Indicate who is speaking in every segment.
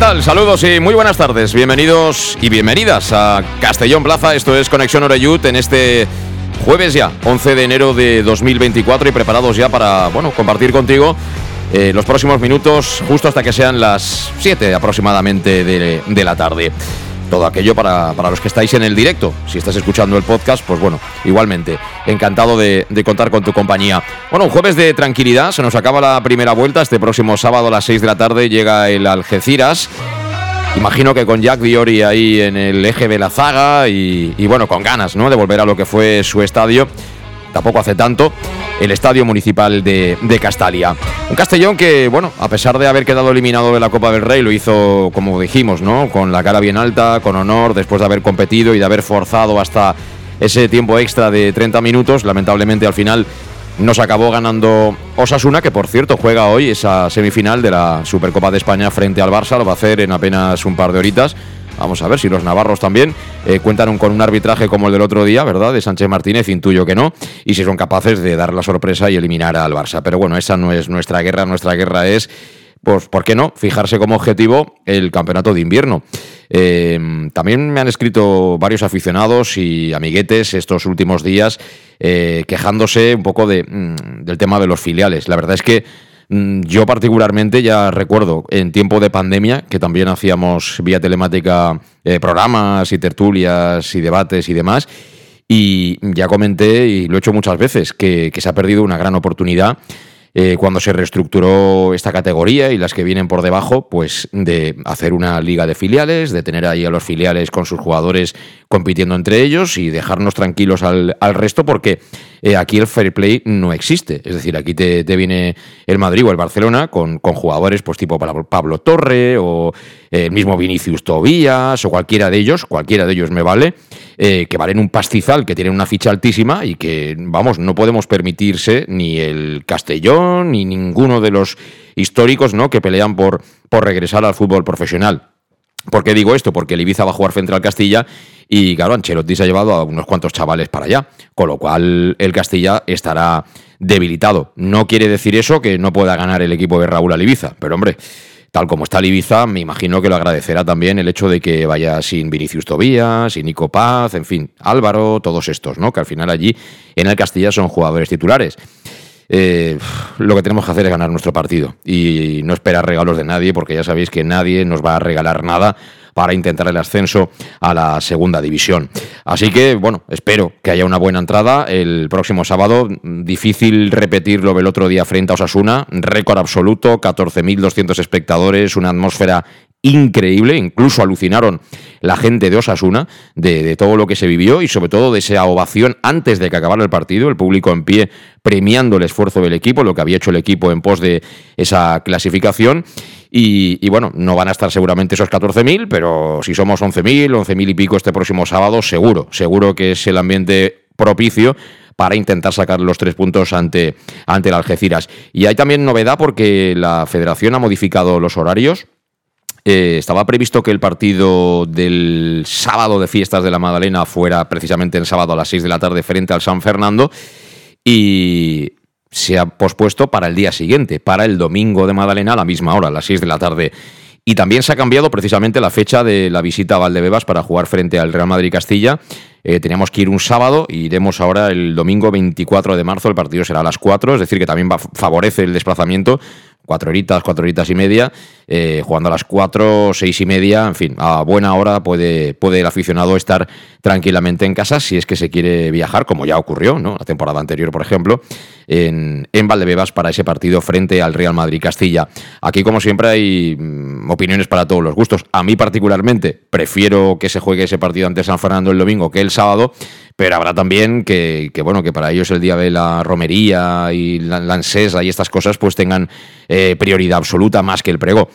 Speaker 1: Tal? Saludos y muy buenas tardes. Bienvenidos y bienvenidas a Castellón Plaza. Esto es Conexión Oreyut en este jueves ya, 11 de enero de 2024 y preparados ya para, bueno, compartir contigo eh, los próximos minutos justo hasta que sean las 7 aproximadamente de, de la tarde todo aquello para, los que estáis en el directo. Si estás escuchando el podcast, pues bueno, igualmente, encantado de, contar con tu compañía. Bueno, un jueves de tranquilidad, se nos acaba la primera vuelta, este próximo sábado a las 6 de la tarde llega el Algeciras. Imagino que con Jack Diori ahí en el eje de la zaga y, y bueno, con ganas ¿no? de volver a lo que fue su estadio tampoco hace tanto, el Estadio Municipal de, Castalia. Un Castellón que, bueno, a pesar de haber quedado eliminado de la Copa del Rey, lo hizo, como dijimos, ¿no? Con la cara bien alta, con honor, después de haber competido y de haber forzado hasta ese tiempo extra de 30 minutos. Lamentablemente al final nos acabó ganando Osasuna, que por cierto juega hoy esa semifinal de la Supercopa de España frente al Barça, lo va a hacer en apenas un par de horitas. Vamos a ver si los navarros también eh, cuentan con un arbitraje como el del otro día, ¿verdad? De Sánchez Martínez, intuyo que no, y si son capaces de dar la sorpresa y eliminar al Barça. Pero bueno, esa no es nuestra guerra, nuestra guerra es pues, ¿por qué no? Fijarse como objetivo el campeonato de invierno. Eh, también me han escrito varios aficionados y amiguetes estos últimos días eh, quejándose un poco de, mm, del tema de los filiales. La verdad es que yo particularmente ya recuerdo en tiempo de pandemia que también hacíamos vía telemática eh, programas y tertulias y debates y demás. Y ya comenté, y lo he hecho muchas veces, que, se ha perdido una gran oportunidad eh, cuando se reestructuró esta categoría y las que vienen por debajo, pues de hacer una liga de filiales, de tener ahí a los filiales con sus jugadores compitiendo entre ellos y dejarnos tranquilos al, al resto, porque eh, aquí el fair play no existe. Es decir, aquí te, viene el Madrid o el Barcelona con, con, jugadores pues tipo Pablo Torre o eh, el mismo Vinicius Tobías o cualquiera de ellos, cualquiera de ellos me vale, eh, que valen un pastizal, que tienen una ficha altísima y que, vamos, no podemos permitirse ni el Castellón ni ninguno de los históricos ¿no? que pelean por, por regresar al fútbol profesional. ¿Por qué digo esto? Porque el Ibiza va a jugar frente al Castilla y claro, Ancelotti se ha llevado a unos cuantos chavales para allá, con lo cual el Castilla estará debilitado. No quiere decir eso que no pueda ganar el equipo de Raúl al Ibiza, pero hombre, tal como está el Ibiza, me imagino que lo agradecerá también el hecho de que vaya sin Vinicius Tobías, sin Nico Paz, en fin, Álvaro, todos estos, ¿no? Que al final allí en el Castilla son jugadores titulares. Eh, lo que tenemos que hacer es ganar nuestro partido y no esperar regalos de nadie, porque ya sabéis que nadie nos va a regalar nada para intentar el ascenso a la segunda división. Así que, bueno, espero que haya una buena entrada el próximo sábado. Difícil repetirlo el otro día frente a Osasuna. Récord absoluto, 14.200 espectadores, una atmósfera increíble, incluso alucinaron la gente de Osasuna de, todo lo que se vivió y sobre todo de esa ovación antes de que acabara el partido, el público en pie premiando el esfuerzo del equipo, lo que había hecho el equipo en pos de esa clasificación. Y, bueno, no van a estar seguramente esos 14.000, pero si somos 11.000, 11.000 y pico este próximo sábado, seguro, seguro que es el ambiente propicio para intentar sacar los tres puntos ante, ante el Algeciras. Y hay también novedad porque la federación ha modificado los horarios eh, estaba previsto que el partido del sábado de fiestas de la Madalena fuera precisamente el sábado a las 6 de la tarde frente al San Fernando y se ha pospuesto para el día siguiente, para el domingo de Madalena a la misma hora, a las 6 de la tarde. Y también se ha cambiado precisamente la fecha de la visita a Valdebebas para jugar frente al Real Madrid Castilla. Eh, teníamos que ir un sábado y iremos ahora el domingo 24 de marzo. El partido será a las 4, es decir, que también favorece el desplazamiento cuatro horitas, cuatro horitas y media, eh, jugando a las cuatro, seis y media, en fin, a buena hora puede, puede el aficionado estar tranquilamente en casa si es que se quiere viajar, como ya ocurrió, ¿no? La temporada anterior, por ejemplo, en, en Valdebebas para ese partido frente al Real Madrid Castilla. Aquí, como siempre, hay mm, opiniones para todos los gustos. A mí particularmente prefiero que se juegue ese partido ante San Fernando el domingo que el sábado, pero habrá también que, bueno, que para ellos el día de la romería y la, la y estas cosas pues tengan eh, prioridad absoluta más que el prego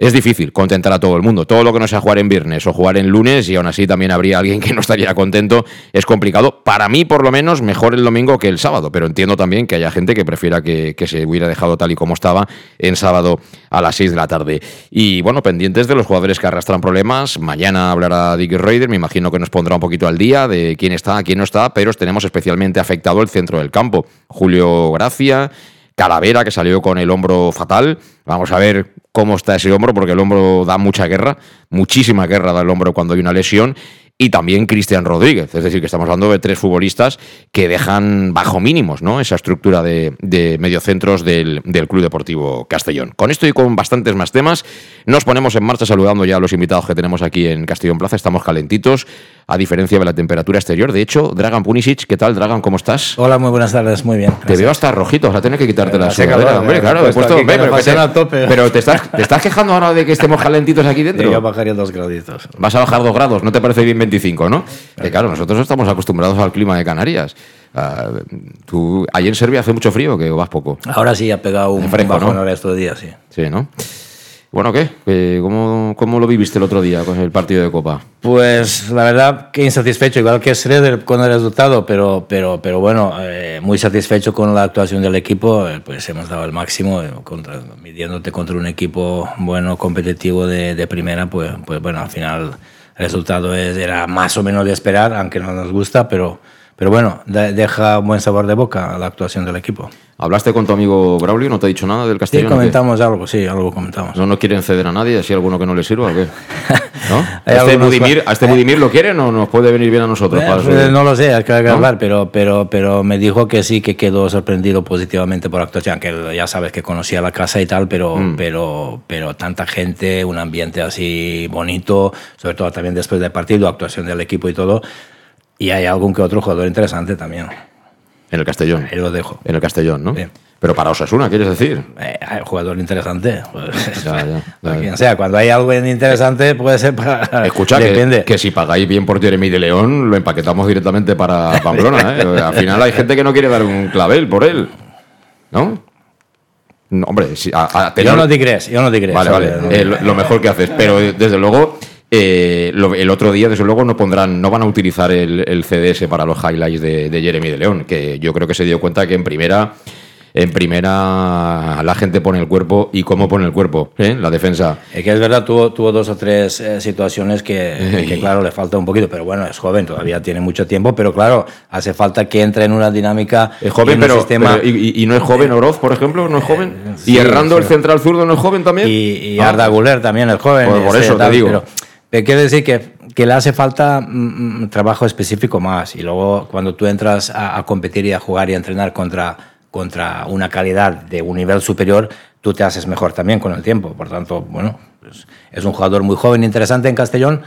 Speaker 1: es difícil contentar a todo el mundo. Todo lo que no sea jugar en viernes o jugar en lunes, y aún así también habría alguien que no estaría contento, es complicado. Para mí, por lo menos, mejor el domingo que el sábado, pero entiendo también que haya gente que prefiera que, se hubiera dejado tal y como estaba en sábado a las 6 de la tarde. Y bueno, pendientes de los jugadores que arrastran problemas. Mañana hablará Dick Raider, me imagino que nos pondrá un poquito al día de quién está, quién no está, pero tenemos especialmente afectado el centro del campo. Julio Gracia. Calavera, que salió con el hombro fatal. Vamos a ver cómo está ese hombro, porque el hombro da mucha guerra, muchísima guerra da el hombro cuando hay una lesión y también Cristian Rodríguez. Es decir, que estamos hablando de tres futbolistas que dejan bajo mínimos ¿no? esa estructura de, mediocentros del, del, Club Deportivo Castellón. Con esto y con bastantes más temas, nos ponemos en marcha saludando ya a los invitados que tenemos aquí en Castellón Plaza. Estamos calentitos, a diferencia de la temperatura exterior. De hecho, Dragan Punisic, ¿qué tal, Dragan? ¿Cómo estás?
Speaker 2: Hola, muy buenas tardes, muy bien.
Speaker 1: Te veo hasta rojito, o sea, tienes que quitarte la sudadera, hombre, claro. He puesto, pero, pero te, estás, te estás quejando ahora de que estemos calentitos aquí dentro.
Speaker 2: Yo bajaría dos graditos.
Speaker 1: Vas a bajar dos grados, ¿no te parece bien 25, no? Que claro, nosotros estamos acostumbrados al clima de Canarias. Uh, ¿tú, ¿Allí en Serbia hace mucho frío que vas poco?
Speaker 2: Ahora sí, ha pegado un fresco, bajón ¿no? estos días, sí.
Speaker 1: Sí, ¿no? Bueno, ¿qué? ¿Cómo, ¿Cómo, lo viviste el otro día con el partido de Copa?
Speaker 2: Pues la verdad que insatisfecho, igual que Schroeder con el resultado, pero, pero, pero bueno, eh, muy satisfecho con la actuación del equipo, eh, pues hemos dado el máximo, eh, contra, midiéndote contra un equipo bueno, competitivo de, de, primera, pues, pues bueno, al final el resultado es, era más o menos de esperar, aunque no nos gusta, pero pero bueno, deja un buen sabor de boca la actuación del equipo.
Speaker 1: ¿Hablaste con tu amigo Braulio? ¿No te ha dicho nada del Castellón?
Speaker 2: Sí, comentamos algo, sí, algo comentamos.
Speaker 1: ¿No, ¿No quieren ceder a nadie? ¿Así alguno que no le sirva o qué? ¿No? ¿A, este Budimir, ¿A este Budimir lo quieren o nos puede venir bien a nosotros?
Speaker 2: Eh, no lo sé, hay que hablar, pero, pero, pero me dijo que sí, que quedó sorprendido positivamente por la actuación, que ya sabes que conocía la casa y tal, pero, mm. pero, pero tanta gente, un ambiente así bonito, sobre todo también después del partido, actuación del equipo y todo y hay algún que otro jugador interesante también.
Speaker 1: En el Castellón.
Speaker 2: Ahí lo dejo.
Speaker 1: En el Castellón, ¿no? Pero para Osasuna, ¿quieres decir?
Speaker 2: Eh, hay jugador interesante. Pues, ya, ya, quien sea, cuando hay algo interesante puede ser para...
Speaker 1: Escucha, que, que, si pagáis bien por Jeremy de León, lo empaquetamos directamente para Pamplona. ¿eh? Al final hay gente que no quiere dar un clavel por él. ¿No? hombre, si,
Speaker 2: yo no te crees, yo no te crees.
Speaker 1: Vale, vale, eh, lo mejor que haces. Pero desde luego eh, el otro día, desde luego, no pondrán, no van a utilizar el, CDS para los highlights de, Jeremy de León, que yo creo que se dio cuenta que en primera, en primera la gente pone el cuerpo y cómo pone el cuerpo, ¿eh? la defensa.
Speaker 2: Es que es verdad, tuvo, tuvo dos o tres eh, situaciones que, claro, le falta un poquito, pero bueno, es joven, todavía tiene mucho tiempo, pero claro, hace falta que entre en una dinámica.
Speaker 1: Es joven, pero, y, no es joven Oroz, por ejemplo, no es joven. y Errando, el central zurdo, no es joven también.
Speaker 2: Y, ah. Arda Guller también es joven.
Speaker 1: por eso te digo.
Speaker 2: Quiere decir que, que, le hace falta un trabajo específico más y luego cuando tú entras a, competir y a jugar y a entrenar contra, contra una calidad de un nivel superior, tú te haces mejor también con el tiempo. Por tanto, bueno, pues, es un jugador muy joven, interesante en Castellón.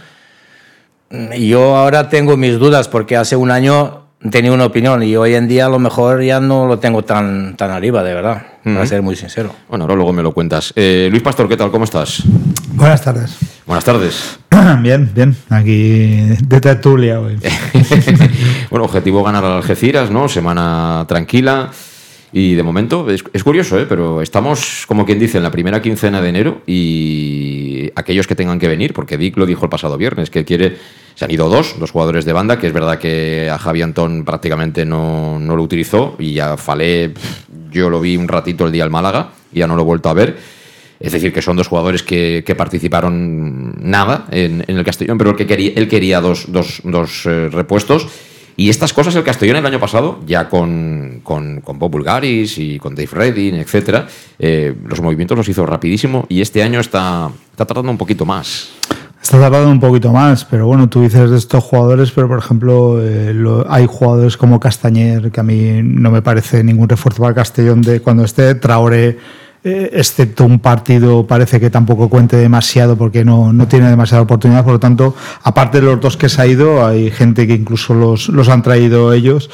Speaker 2: Y yo ahora tengo mis dudas porque hace un año tenía una opinión y hoy en día a lo mejor ya no lo tengo tan, tan arriba, de verdad, para ser muy sincero.
Speaker 1: Bueno, ahora luego me lo cuentas. Eh, Luis Pastor, ¿qué tal? ¿Cómo estás?
Speaker 3: Buenas tardes.
Speaker 1: Buenas tardes.
Speaker 3: bien, bien. Aquí de tertulia
Speaker 1: bueno, objetivo ganar al Algeciras, ¿no? Semana tranquila. Y de momento es, curioso, ¿eh? pero estamos, como quien dice, en la primera quincena de enero y aquellos que tengan que venir, porque Dick lo dijo el pasado viernes, que quiere, se han ido dos, dos jugadores de banda, que es verdad que a Javi Antón prácticamente no, no lo utilizó y a Falé yo lo vi un ratito el día al Málaga y ya no lo he vuelto a ver. Es decir, que son dos jugadores que, participaron nada en, el Castellón, pero él, que quería, dos, eh, repuestos y estas cosas el Castellón el año pasado, ya con, con, Bob Bulgaris y con Dave Redding, etc., eh, los movimientos los hizo rapidísimo y este año está, está tardando un poquito más.
Speaker 3: Está tardando un poquito más, pero bueno, tú dices de estos jugadores, pero por ejemplo, eh, hay jugadores como Castañer, que a mí no me parece ningún refuerzo para Castellón de cuando esté, Traoré eh, excepto un partido parece que tampoco cuente demasiado porque no, no tiene demasiada oportunidad, por lo tanto, aparte de los dos que se ha ido, hay gente que incluso los, los han traído ellos.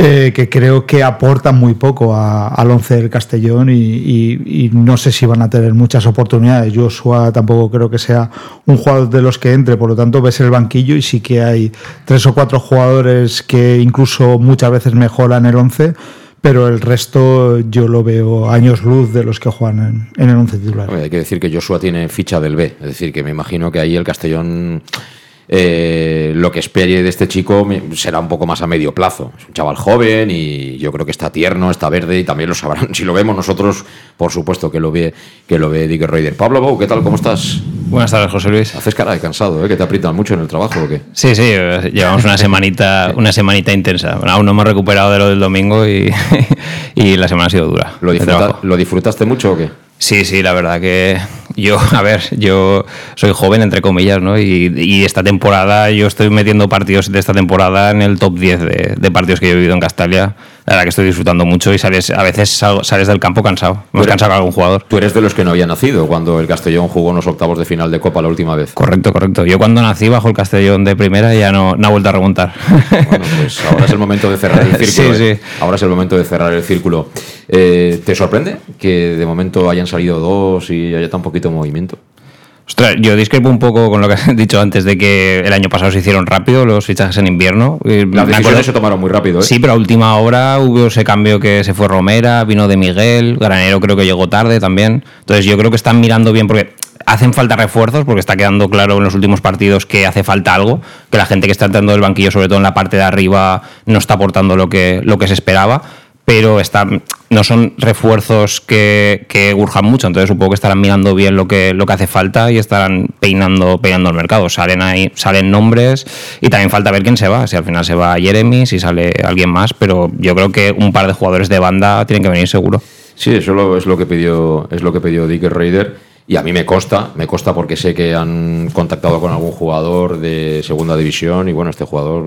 Speaker 3: Eh, que creo que aportan muy poco al once del Castellón y, no sé si van a tener muchas oportunidades. Joshua tampoco creo que sea un jugador de los que entre, por lo tanto ves el banquillo y sí que hay tres o cuatro jugadores que incluso muchas veces mejoran el once pero el resto yo lo veo años luz de los que juegan en, el once titular.
Speaker 1: hay que decir que Joshua tiene ficha del B, es decir, que me imagino que ahí el Castellón eh, lo que espere de este chico será un poco más a medio plazo. Es un chaval joven y yo creo que está tierno, está verde y también lo sabrán. Si lo vemos nosotros, por supuesto que lo ve, que lo ve Dick Raider. Pablo Bou, ¿qué tal? ¿Cómo estás?
Speaker 4: Buenas tardes, José Luis.
Speaker 1: Haces cara de cansado, ¿eh? que te aprietan mucho en el trabajo o qué?
Speaker 4: Sí, sí, llevamos una semanita, una semanita intensa. aún no hemos recuperado de lo del domingo y, y la semana ha sido dura.
Speaker 1: ¿Lo, ¿Lo disfrutaste mucho o qué?
Speaker 4: Sí, sí, la verdad que yo, a ver, yo soy joven, entre comillas, ¿no? Y, esta temporada, yo estoy metiendo partidos de esta temporada en el top 10 de, de partidos que yo he vivido en Castalia la verdad que estoy disfrutando mucho y sales, a veces sales del campo cansado. Hemos cansado a algún jugador.
Speaker 1: Tú eres de los que no había nacido cuando el Castellón jugó unos octavos de final de Copa la última vez.
Speaker 4: Correcto, correcto. Yo cuando nací bajo el Castellón de primera ya no, no ha vuelto a remontar.
Speaker 1: Bueno, pues ahora es el momento de cerrar el círculo. sí, ¿eh? sí. Ahora es el momento de cerrar el círculo. Eh, ¿Te sorprende que de momento hayan salido dos y haya tan poquito movimiento?
Speaker 4: Ostras, yo discrepo un poco con lo que has dicho antes de que el año pasado se hicieron rápido los fichajes en invierno.
Speaker 1: Las decisiones se tomaron muy rápido. ¿eh?
Speaker 4: Sí, pero a última hora hubo ese cambio que se fue Romera, vino de Miguel, Granero creo que llegó tarde también. Entonces yo creo que están mirando bien porque hacen falta refuerzos porque está quedando claro en los últimos partidos que hace falta algo, que la gente que está entrando del banquillo, sobre todo en la parte de arriba, no está aportando lo que, lo que se esperaba pero están, no son refuerzos que, que, urjan mucho, entonces supongo que estarán mirando bien lo que, lo que hace falta y estarán peinando, peinando el mercado. Salen ahí, salen nombres y también falta ver quién se va, si al final se va Jeremy, si sale alguien más, pero yo creo que un par de jugadores de banda tienen que venir seguro.
Speaker 1: Sí, eso es lo que pidió, es lo que pidió Dick Raider y a mí me consta, me consta porque sé que han contactado con algún jugador de segunda división y bueno, este jugador,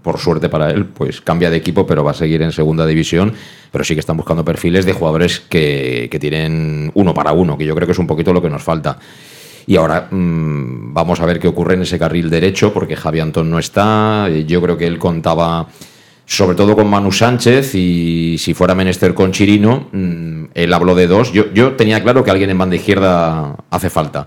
Speaker 1: por suerte para él, pues cambia de equipo, pero va a seguir en segunda división, pero sí que están buscando perfiles de jugadores que, tienen uno para uno, que yo creo que es un poquito lo que nos falta. Y ahora mm, vamos a ver qué ocurre en ese carril derecho, porque Javi Antón no está. Yo creo que él contaba sobre todo con Manu Sánchez y si fuera menester con Chirino, mm, él habló de dos. Yo, yo tenía claro que alguien en banda izquierda hace falta.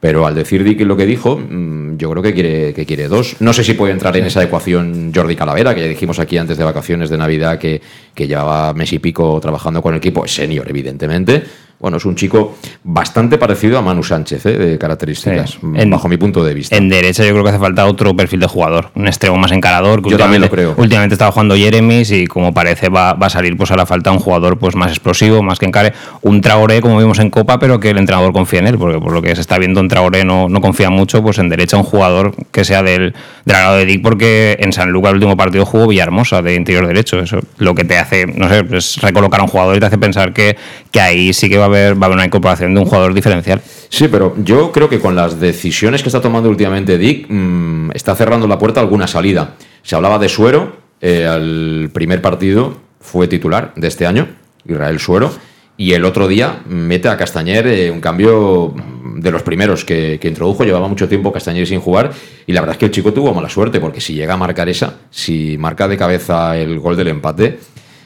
Speaker 1: Pero al decir Dick lo que dijo, mm, yo creo que quiere, que quiere dos. No sé si puede entrar en esa ecuación Jordi Calavera, que ya dijimos aquí antes de vacaciones de Navidad que, que llevaba mes y pico trabajando con el equipo. Es senior, evidentemente bueno, es un chico bastante parecido a Manu Sánchez, ¿eh? de características, bajo mi punto de vista.
Speaker 4: En derecha yo creo que hace falta otro perfil de jugador, un extremo más encarador.
Speaker 1: yo también lo creo.
Speaker 4: Últimamente estaba jugando Jeremis y como parece va, a salir, pues la falta un jugador pues más explosivo, más que encare. Un Traoré, como vimos en Copa, pero que el entrenador confía en él, porque por lo que se está viendo en Traoré no, no confía mucho, pues en derecha un jugador que sea del, del agrado de Dick, porque en San Lucas el último partido jugó Villahermosa de interior derecho. Eso lo que te hace, no sé, es recolocar a un jugador y te hace pensar que, que ahí sí que va a haber, va a haber una incorporación de un jugador diferencial.
Speaker 1: Sí, pero yo creo que con las decisiones que está tomando últimamente Dick, mm, está cerrando la puerta a alguna salida. Se hablaba de Suero, eh, al primer partido fue titular de este año, Israel Suero, y el otro día mete a Castañer eh, un cambio de los primeros que, introdujo. Llevaba mucho tiempo Castañer sin jugar y la verdad es que el chico tuvo mala suerte porque si llega a marcar esa, si marca de cabeza el gol del empate,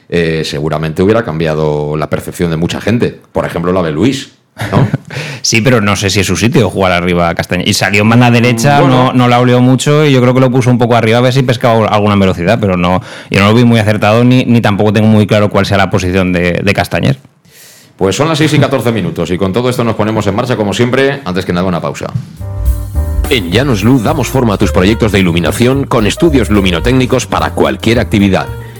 Speaker 1: eh, seguramente hubiera cambiado la percepción de mucha gente. Por ejemplo, la de Luis. ¿no?
Speaker 4: sí, pero no sé si es su sitio jugar arriba a Castañer. Y salió en banda derecha, no, no la oleó mucho y yo creo que lo puso un poco arriba a ver si pescaba alguna velocidad, pero no, yo no lo vi muy acertado ni, ni tampoco tengo muy claro cuál sea la posición de, de Castañer.
Speaker 1: Pues son las 6 y 14 minutos y con todo esto nos ponemos en marcha como siempre, antes que nada una pausa.
Speaker 5: En Llanos Luz damos forma a tus proyectos de iluminación con estudios luminotécnicos para cualquier actividad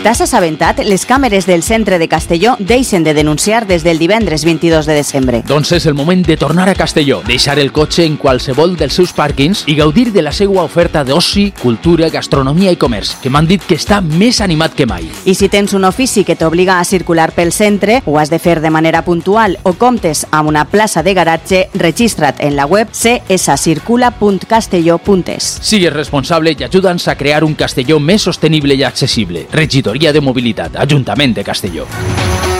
Speaker 6: T'has assabentat? Les càmeres del centre de Castelló deixen de denunciar des del divendres 22 de desembre.
Speaker 7: Doncs és el moment de tornar a Castelló, deixar el cotxe en qualsevol dels seus pàrquings i gaudir de la seva oferta d'oci, cultura, gastronomia i comerç, que m'han dit que està més animat que mai.
Speaker 6: I si tens un ofici que t'obliga a circular pel centre, ho has de fer de manera puntual o comptes amb una plaça de garatge, registra't en la web cscircula.castelló.es.
Speaker 7: Sigues responsable i ajuda'ns a crear un Castelló més sostenible i accessible. De Mobilitat, Ajuntament de.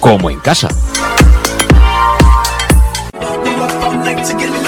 Speaker 5: como en casa.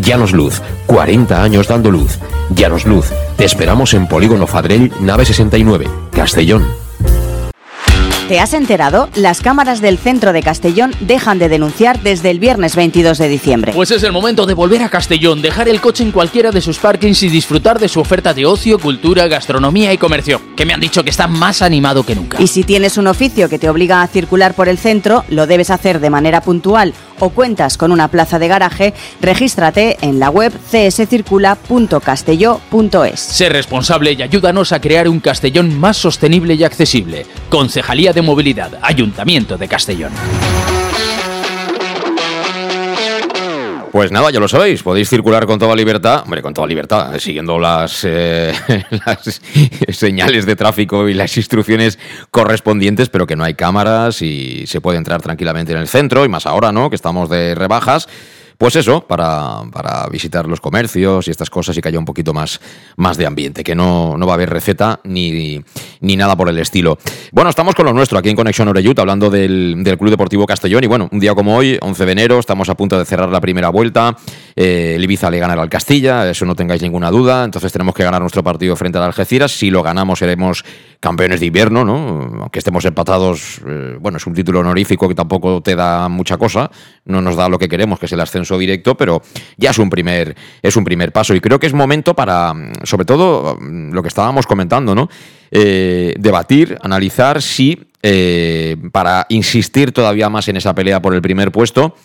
Speaker 5: Llanos Luz, 40 años dando luz. Llanos Luz, te esperamos en Polígono Fadrell, nave 69, Castellón.
Speaker 6: ¿Te has enterado? Las cámaras del centro de Castellón dejan de denunciar desde el viernes 22 de diciembre.
Speaker 7: Pues es el momento de volver a Castellón, dejar el coche en cualquiera de sus parkings y disfrutar de su oferta de ocio, cultura, gastronomía y comercio, que me han dicho que está más animado que nunca.
Speaker 6: Y si tienes un oficio que te obliga a circular por el centro, lo debes hacer de manera puntual o cuentas con una plaza de garaje, regístrate en la web cscircula.castelló.es.
Speaker 7: Sé responsable y ayúdanos a crear un Castellón más sostenible y accesible. Concejalía de Movilidad, Ayuntamiento de Castellón.
Speaker 1: Pues nada, ya lo sabéis, podéis circular con toda libertad, hombre, con toda libertad, eh, siguiendo las, eh, las señales de tráfico y las instrucciones correspondientes, pero que no hay cámaras y se puede entrar tranquilamente en el centro, y más ahora, ¿no? Que estamos de rebajas. Pues eso, para, para, visitar los comercios y estas cosas y que haya un poquito más, más de ambiente, que no, no va a haber receta ni, ni, nada por el estilo. Bueno, estamos con lo nuestro aquí en Conexión Oreyut, hablando del, del, Club Deportivo Castellón. Y bueno, un día como hoy, 11 de enero, estamos a punto de cerrar la primera vuelta. Eh, el Ibiza le ganará al Castilla, eso no tengáis ninguna duda. Entonces tenemos que ganar nuestro partido frente al Algeciras. Si lo ganamos, seremos campeones de invierno, ¿no? Aunque estemos empatados, eh, bueno, es un título honorífico que tampoco te da mucha cosa, no nos da lo que queremos, que es el ascenso directo, pero ya es un primer, es un primer paso. Y creo que es momento para, sobre todo, lo que estábamos comentando, ¿no? Eh, debatir, analizar si eh, para insistir todavía más en esa pelea por el primer puesto,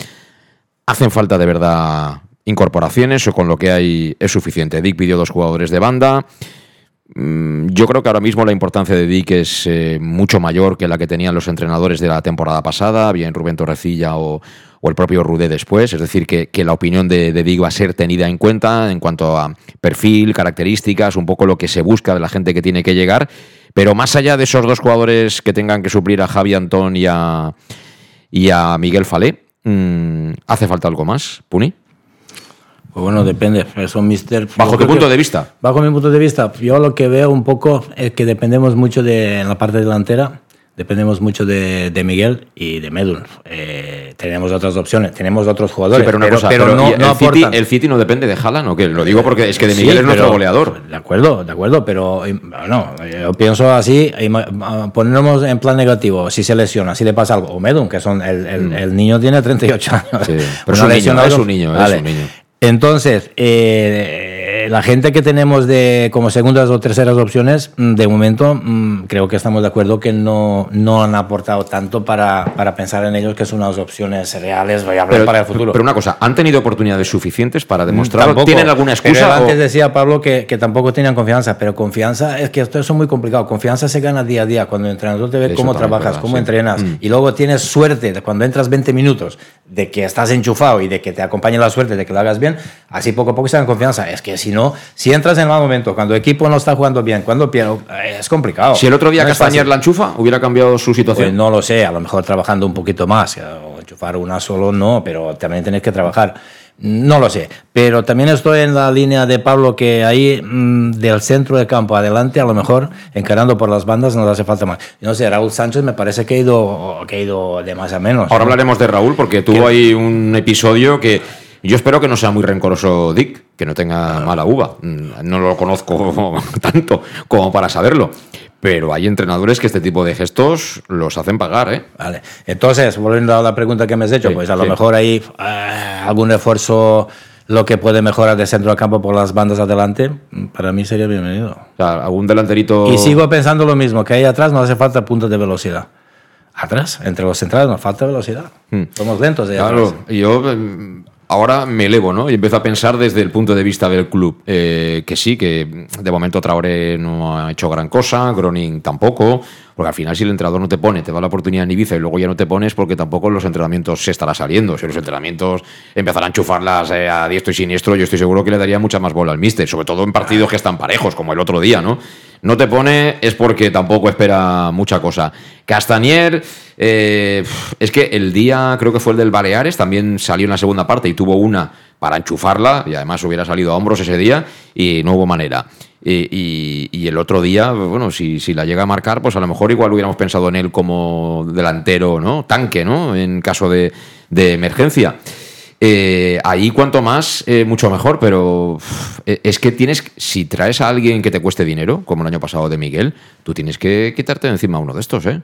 Speaker 1: hacen falta de verdad incorporaciones o con lo que hay es suficiente. Dick pidió dos jugadores de banda. Mm, Yo creo que ahora mismo la importancia de Dick es eh, mucho mayor que la que tenían los entrenadores de la temporada pasada, bien Rubén Torrecilla o, o el propio Rudé después. Es decir, que, que la opinión de, de, Dick va a ser tenida en cuenta en cuanto a perfil, características, un poco lo que se busca de la gente que tiene que llegar. Pero más allá de esos dos jugadores que tengan que suplir a Javi Antón y a, y a Miguel Falé, mmm, ¿hace falta algo más, Puni?
Speaker 2: Pues bueno, depende. Eso, mister.
Speaker 1: Bajo tu punto de vista.
Speaker 2: Bajo mi punto de vista, yo lo que veo un poco es que dependemos mucho de en la parte delantera. Dependemos mucho de, de Miguel y de Medul. Eh, tenemos otras opciones, tenemos otros jugadores,
Speaker 1: sí, pero, una
Speaker 2: pero,
Speaker 1: cosa,
Speaker 2: pero
Speaker 1: pero
Speaker 2: no,
Speaker 1: el,
Speaker 2: no
Speaker 1: City, el City no depende de Haaland, ¿o qué? Lo digo porque es que de
Speaker 2: Sí,
Speaker 1: Miguel es nuestro goleador.
Speaker 2: De acuerdo, de acuerdo, pero eh, no, yo pienso así, ponernos en plan negativo, si se lesiona, si le pasa algo, o Medun, que son el, el- el niño tiene 38 años.
Speaker 1: Mm. Sí, pero es un niño, es un niño, es
Speaker 2: Vale.
Speaker 1: un niño.
Speaker 2: Entonces, eh, la gente que tenemos de como segundas o terceras opciones, mm, de momento mm, creo que estamos de acuerdo que no, no han aportado tanto para, para pensar en ellos que son unas opciones reales viables
Speaker 1: Pero,
Speaker 2: para el futuro.
Speaker 1: pero una cosa, ¿han tenido oportunidades suficientes para demostrarlo?
Speaker 2: Tampoco.
Speaker 1: ¿Tienen alguna
Speaker 2: Pero
Speaker 1: excusa?
Speaker 2: antes
Speaker 1: o-
Speaker 2: decía Pablo que, que tampoco tenían confianza, pero confianza es que esto es muy complicado. Confianza se gana día a día. Cuando el entrenador te ve
Speaker 1: Eso
Speaker 2: cómo trabajas,
Speaker 1: verdad,
Speaker 2: cómo
Speaker 1: sí.
Speaker 2: entrenas,
Speaker 1: Mm.
Speaker 2: y luego tienes suerte cuando entras 20 minutos de que estás enchufado y de que te acompañe la suerte de que lo hagas bien, así poco a poco se dan confianza. Es que si no, si entras en mal momento, cuando el equipo no está jugando bien, cuando pierde, eh, es complicado.
Speaker 1: Si el otro día
Speaker 2: No
Speaker 1: Castañer la enchufa, hubiera cambiado su situación.
Speaker 2: Pues no lo sé, a lo mejor trabajando un poquito más, eh, o enchufar una solo no, pero también tienes que trabajar. No lo sé, pero también estoy en la línea de Pablo que ahí mm, del centro del campo adelante, a lo mejor encarando por las bandas nos hace falta más. No sé, Raúl Sánchez me parece que ha ido, que ha ido de más a menos.
Speaker 1: Ahora hablaremos de Raúl porque tuvo ahí un episodio que yo espero que no sea muy rencoroso Dick, que no tenga mala uva. Mm, No lo conozco tanto como para saberlo. Pero hay entrenadores que este tipo de gestos los hacen pagar, ¿eh?
Speaker 2: Vale, entonces, volviendo a la pregunta que me has hecho,
Speaker 1: Sí,
Speaker 2: pues a lo mejor ahí eh, algún esfuerzo, lo que puede mejorar de centro del campo por las bandas adelante, mm, para mí sería bienvenido.
Speaker 1: O sea, algún delanterito.
Speaker 2: Y sigo pensando lo mismo, que ahí atrás nos hace falta puntos de velocidad. Atrás, entre los centrales nos falta velocidad.
Speaker 1: Hmm.
Speaker 2: Somos lentos de
Speaker 1: Claro,
Speaker 2: atrás.
Speaker 1: yo ahora me elevo, ¿no? Y empiezo a pensar desde el punto de vista del club. Eh, que sí, que de momento Traoré no ha hecho gran cosa, Groning tampoco. Porque al final, si el entrenador no te pone, te da la oportunidad en Ibiza y luego ya no te pones, porque tampoco los entrenamientos se estará saliendo. Si los entrenamientos empezarán a enchufarlas eh, a diestro y siniestro, yo estoy seguro que le daría mucha más bola al míster, sobre todo en partidos que están parejos, como el otro día, ¿no? No te pone es porque tampoco espera mucha cosa. Castañer, eh, es que el día, creo que fue el del Baleares, también salió en la segunda parte y tuvo una para enchufarla, y además hubiera salido a hombros ese día, y no hubo manera. Y, el otro día, bueno, si, si la llega a marcar, pues a lo mejor igual hubiéramos pensado en él como delantero, ¿no? Tanque, ¿no? En caso de, de emergencia. Eh, ahí cuanto más, eh, mucho mejor, pero eh, es que tienes, si traes a alguien que te cueste dinero, como el año pasado de Miguel, tú tienes que quitarte de encima uno de estos, ¿eh?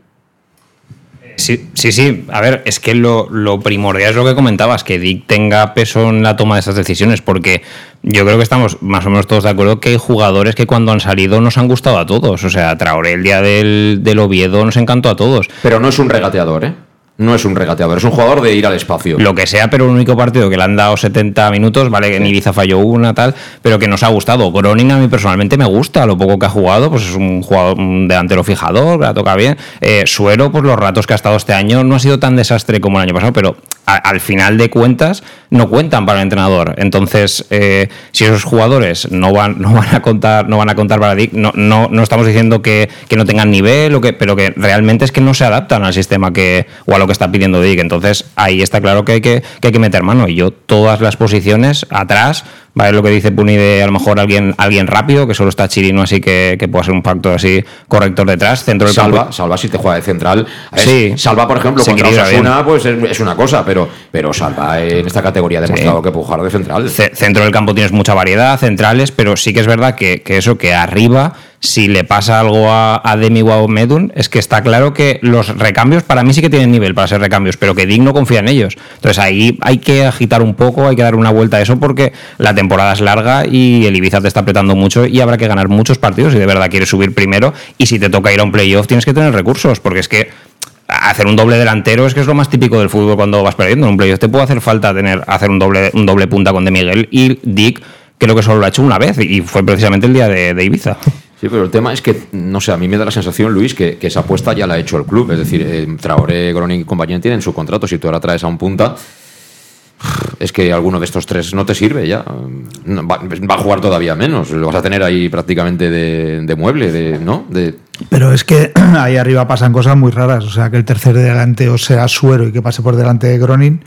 Speaker 4: Sí, sí, sí. A ver, es que lo, primordial es lo que comentabas, que Dick tenga peso en la toma de esas decisiones, porque yo creo que estamos más o menos todos de acuerdo que hay jugadores que cuando han salido nos han gustado a todos. O sea, Traoré el día del, del Oviedo nos encantó a todos.
Speaker 1: Pero no es un regateador, ¿eh? No es un regateador, es un jugador de ir al espacio.
Speaker 4: Lo que sea, pero el único partido que le han dado 70 minutos, vale, que en Ibiza falló una, tal, pero que nos ha gustado. Groning a mí personalmente me gusta, lo poco que ha jugado, pues es un jugador, un delantero fijador, la toca bien. Eh, Suero, pues los ratos que ha estado este año no ha sido tan desastre como el año pasado, pero al final de cuentas no cuentan para el entrenador. Entonces, eh, si esos jugadores no van, no van a contar, no van a contar para Dick, no, no, no estamos diciendo que, que, no tengan nivel, o que, pero que realmente es que no se adaptan al sistema que, o a lo que está pidiendo Dick. Entonces, ahí está claro que hay que, que hay que meter mano. Y yo, todas las posiciones atrás, Vale, lo que dice Puni de a lo mejor alguien, alguien rápido, que solo está Chirino, así que, que pueda ser un factor así corrector detrás. Centro del
Speaker 1: salva,
Speaker 4: campo.
Speaker 1: salva si te juega de central.
Speaker 4: Sí.
Speaker 1: Salva, por ejemplo,
Speaker 4: Se
Speaker 1: contra Osasuna, pues es, es una cosa, pero, pero Salva en esta categoría ha demostrado que puede jugar de central.
Speaker 4: Ce- Centro del campo tienes mucha variedad, centrales, pero sí que es verdad que, que eso, que arriba, si le pasa algo a, Demi a Medun, es que está claro que los recambios para mí sí que tienen nivel para ser recambios, pero que Dick no confía en ellos. Entonces ahí hay que agitar un poco, hay que dar una vuelta a eso porque la temporada es larga y el Ibiza te está apretando mucho y habrá que ganar muchos partidos si de verdad quieres subir primero y si te toca ir a un playoff tienes que tener recursos, porque es que hacer un doble delantero es que es lo más típico del fútbol cuando vas perdiendo en un playoff. Te puede hacer falta tener hacer un doble, un doble punta con De Miguel y Dick creo que solo lo ha hecho una vez y fue precisamente el día de, de Ibiza.
Speaker 1: Sí, pero el tema es que, no sé, a mí me da la sensación, Luis, que, esa apuesta ya la ha hecho el club. Es decir, eh, Traoré, Groning y compañía tienen su contrato. Si tú ahora traes a un punta, es que alguno de estos tres no te sirve ya. Va, a jugar todavía menos. Lo vas a tener ahí prácticamente de, mueble, de, ¿no? De,
Speaker 3: Pero es que ahí arriba pasan cosas muy raras. O sea, que el tercer delante o sea Suero y que pase por delante de Gronin,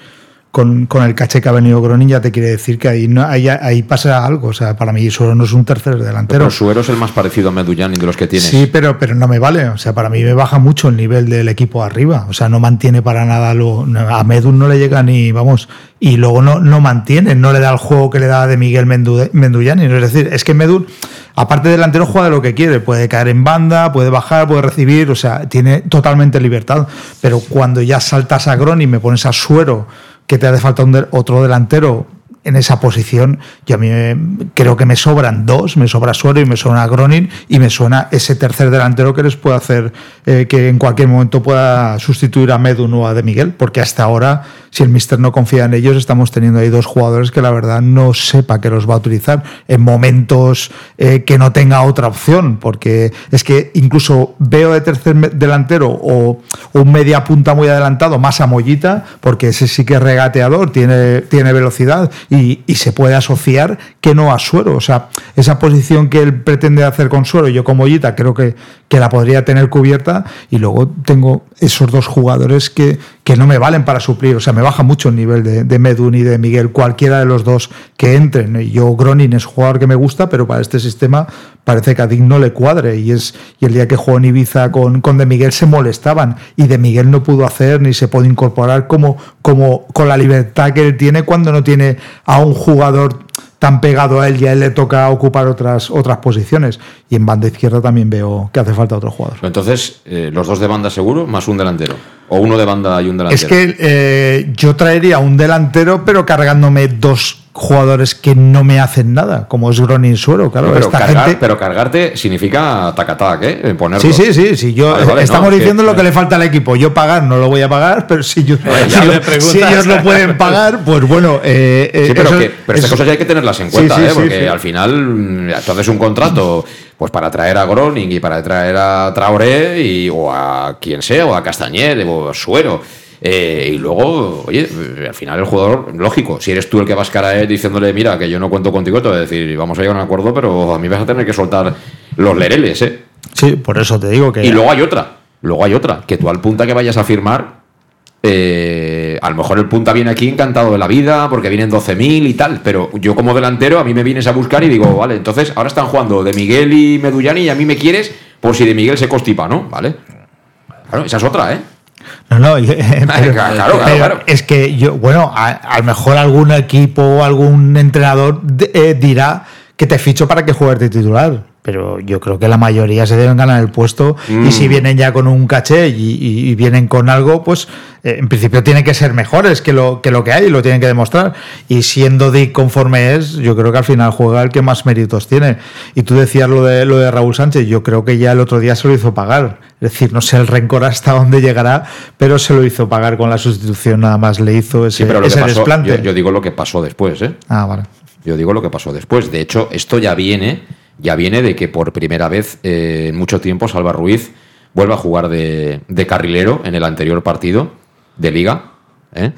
Speaker 3: con, con el caché que ha venido Gronin, ya te quiere decir que ahí, no, ahí, ahí pasa algo. O sea, para mí Suero no es un tercer delantero.
Speaker 1: pero Suero es el más parecido a Meduyani de los que tienes.
Speaker 3: Sí, pero, pero no me vale. O sea, para mí me baja mucho el nivel del equipo arriba. O sea, no mantiene para nada lo. A Medun no le llega ni, vamos, y luego no, no mantiene, no le da el juego que le da de Miguel Mendu- Menduyani. Es decir, es que Medun, aparte de delantero, juega de lo que quiere. Puede caer en banda, puede bajar, puede recibir, o sea, tiene totalmente libertad. Pero cuando ya saltas a Gron y me pones a Suero, que te hace falta un otro delantero en esa posición, yo a mí me- creo que me sobran dos, me sobra Suero y me sobra Gronin y me suena ese tercer delantero que les puede hacer eh, que en cualquier momento pueda sustituir a Medun o a De Miguel, porque hasta ahora, si el Mister no confía en ellos, estamos teniendo ahí dos jugadores que la verdad no sepa que los va a utilizar en momentos eh, que no tenga otra opción, porque es que incluso veo de tercer delantero o, o un media punta muy adelantado, más a Mollita, porque ese sí que es regateador, tiene, tiene velocidad y, y se puede asociar que no a Suero. O sea, esa posición que él pretende hacer con Suero, yo con Mollita creo que, que la podría tener cubierta y luego tengo esos dos jugadores que, que no me valen para suplir. O sea, me baja mucho el nivel de, de Medun y de Miguel, cualquiera de los dos que entren. Y Yo, Gronin es jugador que me gusta, pero para este sistema parece que a Dick no le cuadre. Y, es, y el día que jugó en Ibiza con, con De Miguel se molestaban y De Miguel no pudo hacer ni se puede incorporar como, como con la libertad que él tiene cuando no tiene a un jugador tan pegado a él y a él le toca ocupar otras, otras posiciones. Y en banda izquierda también veo que hace falta otro jugador.
Speaker 1: Entonces, eh, los dos de banda seguro, más un delantero. O uno de banda y un delantero.
Speaker 3: Es que eh, yo traería un delantero, pero cargándome dos jugadores que no me hacen nada, como es Gronin Suero, claro.
Speaker 1: pero,
Speaker 3: esta
Speaker 1: cargar-
Speaker 3: gente...
Speaker 1: pero cargarte significa tac-a-tac, ¿eh? Ponerlo.
Speaker 3: Sí, sí, sí, sí. Yo
Speaker 1: Vale, vale,
Speaker 3: estamos
Speaker 1: no, es que-
Speaker 3: diciendo lo que le falta al equipo. Yo pagar no lo voy a pagar, pero si, yo- si lo- si ellos pueden pagar, pues bueno. eh, eh,
Speaker 1: Sí, pero,
Speaker 3: eso-
Speaker 1: que, pero estas
Speaker 3: eso-
Speaker 1: cosas ya hay que tenerlas en cuenta,
Speaker 3: sí,
Speaker 1: ¿eh? porque al final mm, haces un contrato pues para traer a Groning y para traer a Traoré y, o a quien sea, o a Castañer o a Suero. Eh, y luego, oye, al final el jugador, lógico, si eres tú el que vas cara a él diciéndole, mira, que yo no cuento contigo, te voy a decir, vamos a llegar a un acuerdo, pero a mí vas a tener que soltar los lereles, ¿eh?
Speaker 3: Sí, por eso te digo que.
Speaker 1: Y luego hay otra, luego hay otra, que tú al punta que vayas a firmar, eh, a lo mejor el punta viene aquí encantado de la vida porque vienen 12.000 y tal, pero yo como delantero a mí me vienes a buscar y digo, vale, entonces ahora están jugando de Miguel y Medullani y a mí me quieres por si de Miguel se constipa, ¿no? ¿Vale? Claro, esa es otra, ¿eh?
Speaker 3: No, no, pero,
Speaker 1: claro, claro,
Speaker 3: pero
Speaker 1: claro.
Speaker 3: es que yo, bueno, a, a lo mejor algún equipo o algún entrenador de- eh, dirá que te ficho para que juegues de titular. Pero yo creo que la mayoría se deben ganar el puesto
Speaker 1: Mm.
Speaker 3: y si vienen ya con un caché y, y- y vienen con algo, pues eh, en principio tienen que ser mejores que lo, que lo que hay y lo tienen que demostrar. Y siendo Dick conforme es, yo creo que al final juega el que más méritos tiene. Y tú decías lo de, lo de Raúl Sánchez, yo creo que ya el otro día se lo hizo pagar. Es decir, no sé el rencor hasta dónde llegará, pero se lo hizo pagar con la sustitución, nada más le hizo ese,
Speaker 1: Sí, pero
Speaker 3: ese
Speaker 1: pasó,
Speaker 3: desplante.
Speaker 1: yo, yo digo lo que pasó después, ¿eh?
Speaker 3: Ah, vale.
Speaker 1: Yo digo lo que pasó después. De hecho, esto ya viene, ya viene de que por primera vez eh, en mucho tiempo Salva Ruiz vuelve a jugar de, carrilero en el anterior partido de liga. ¿eh?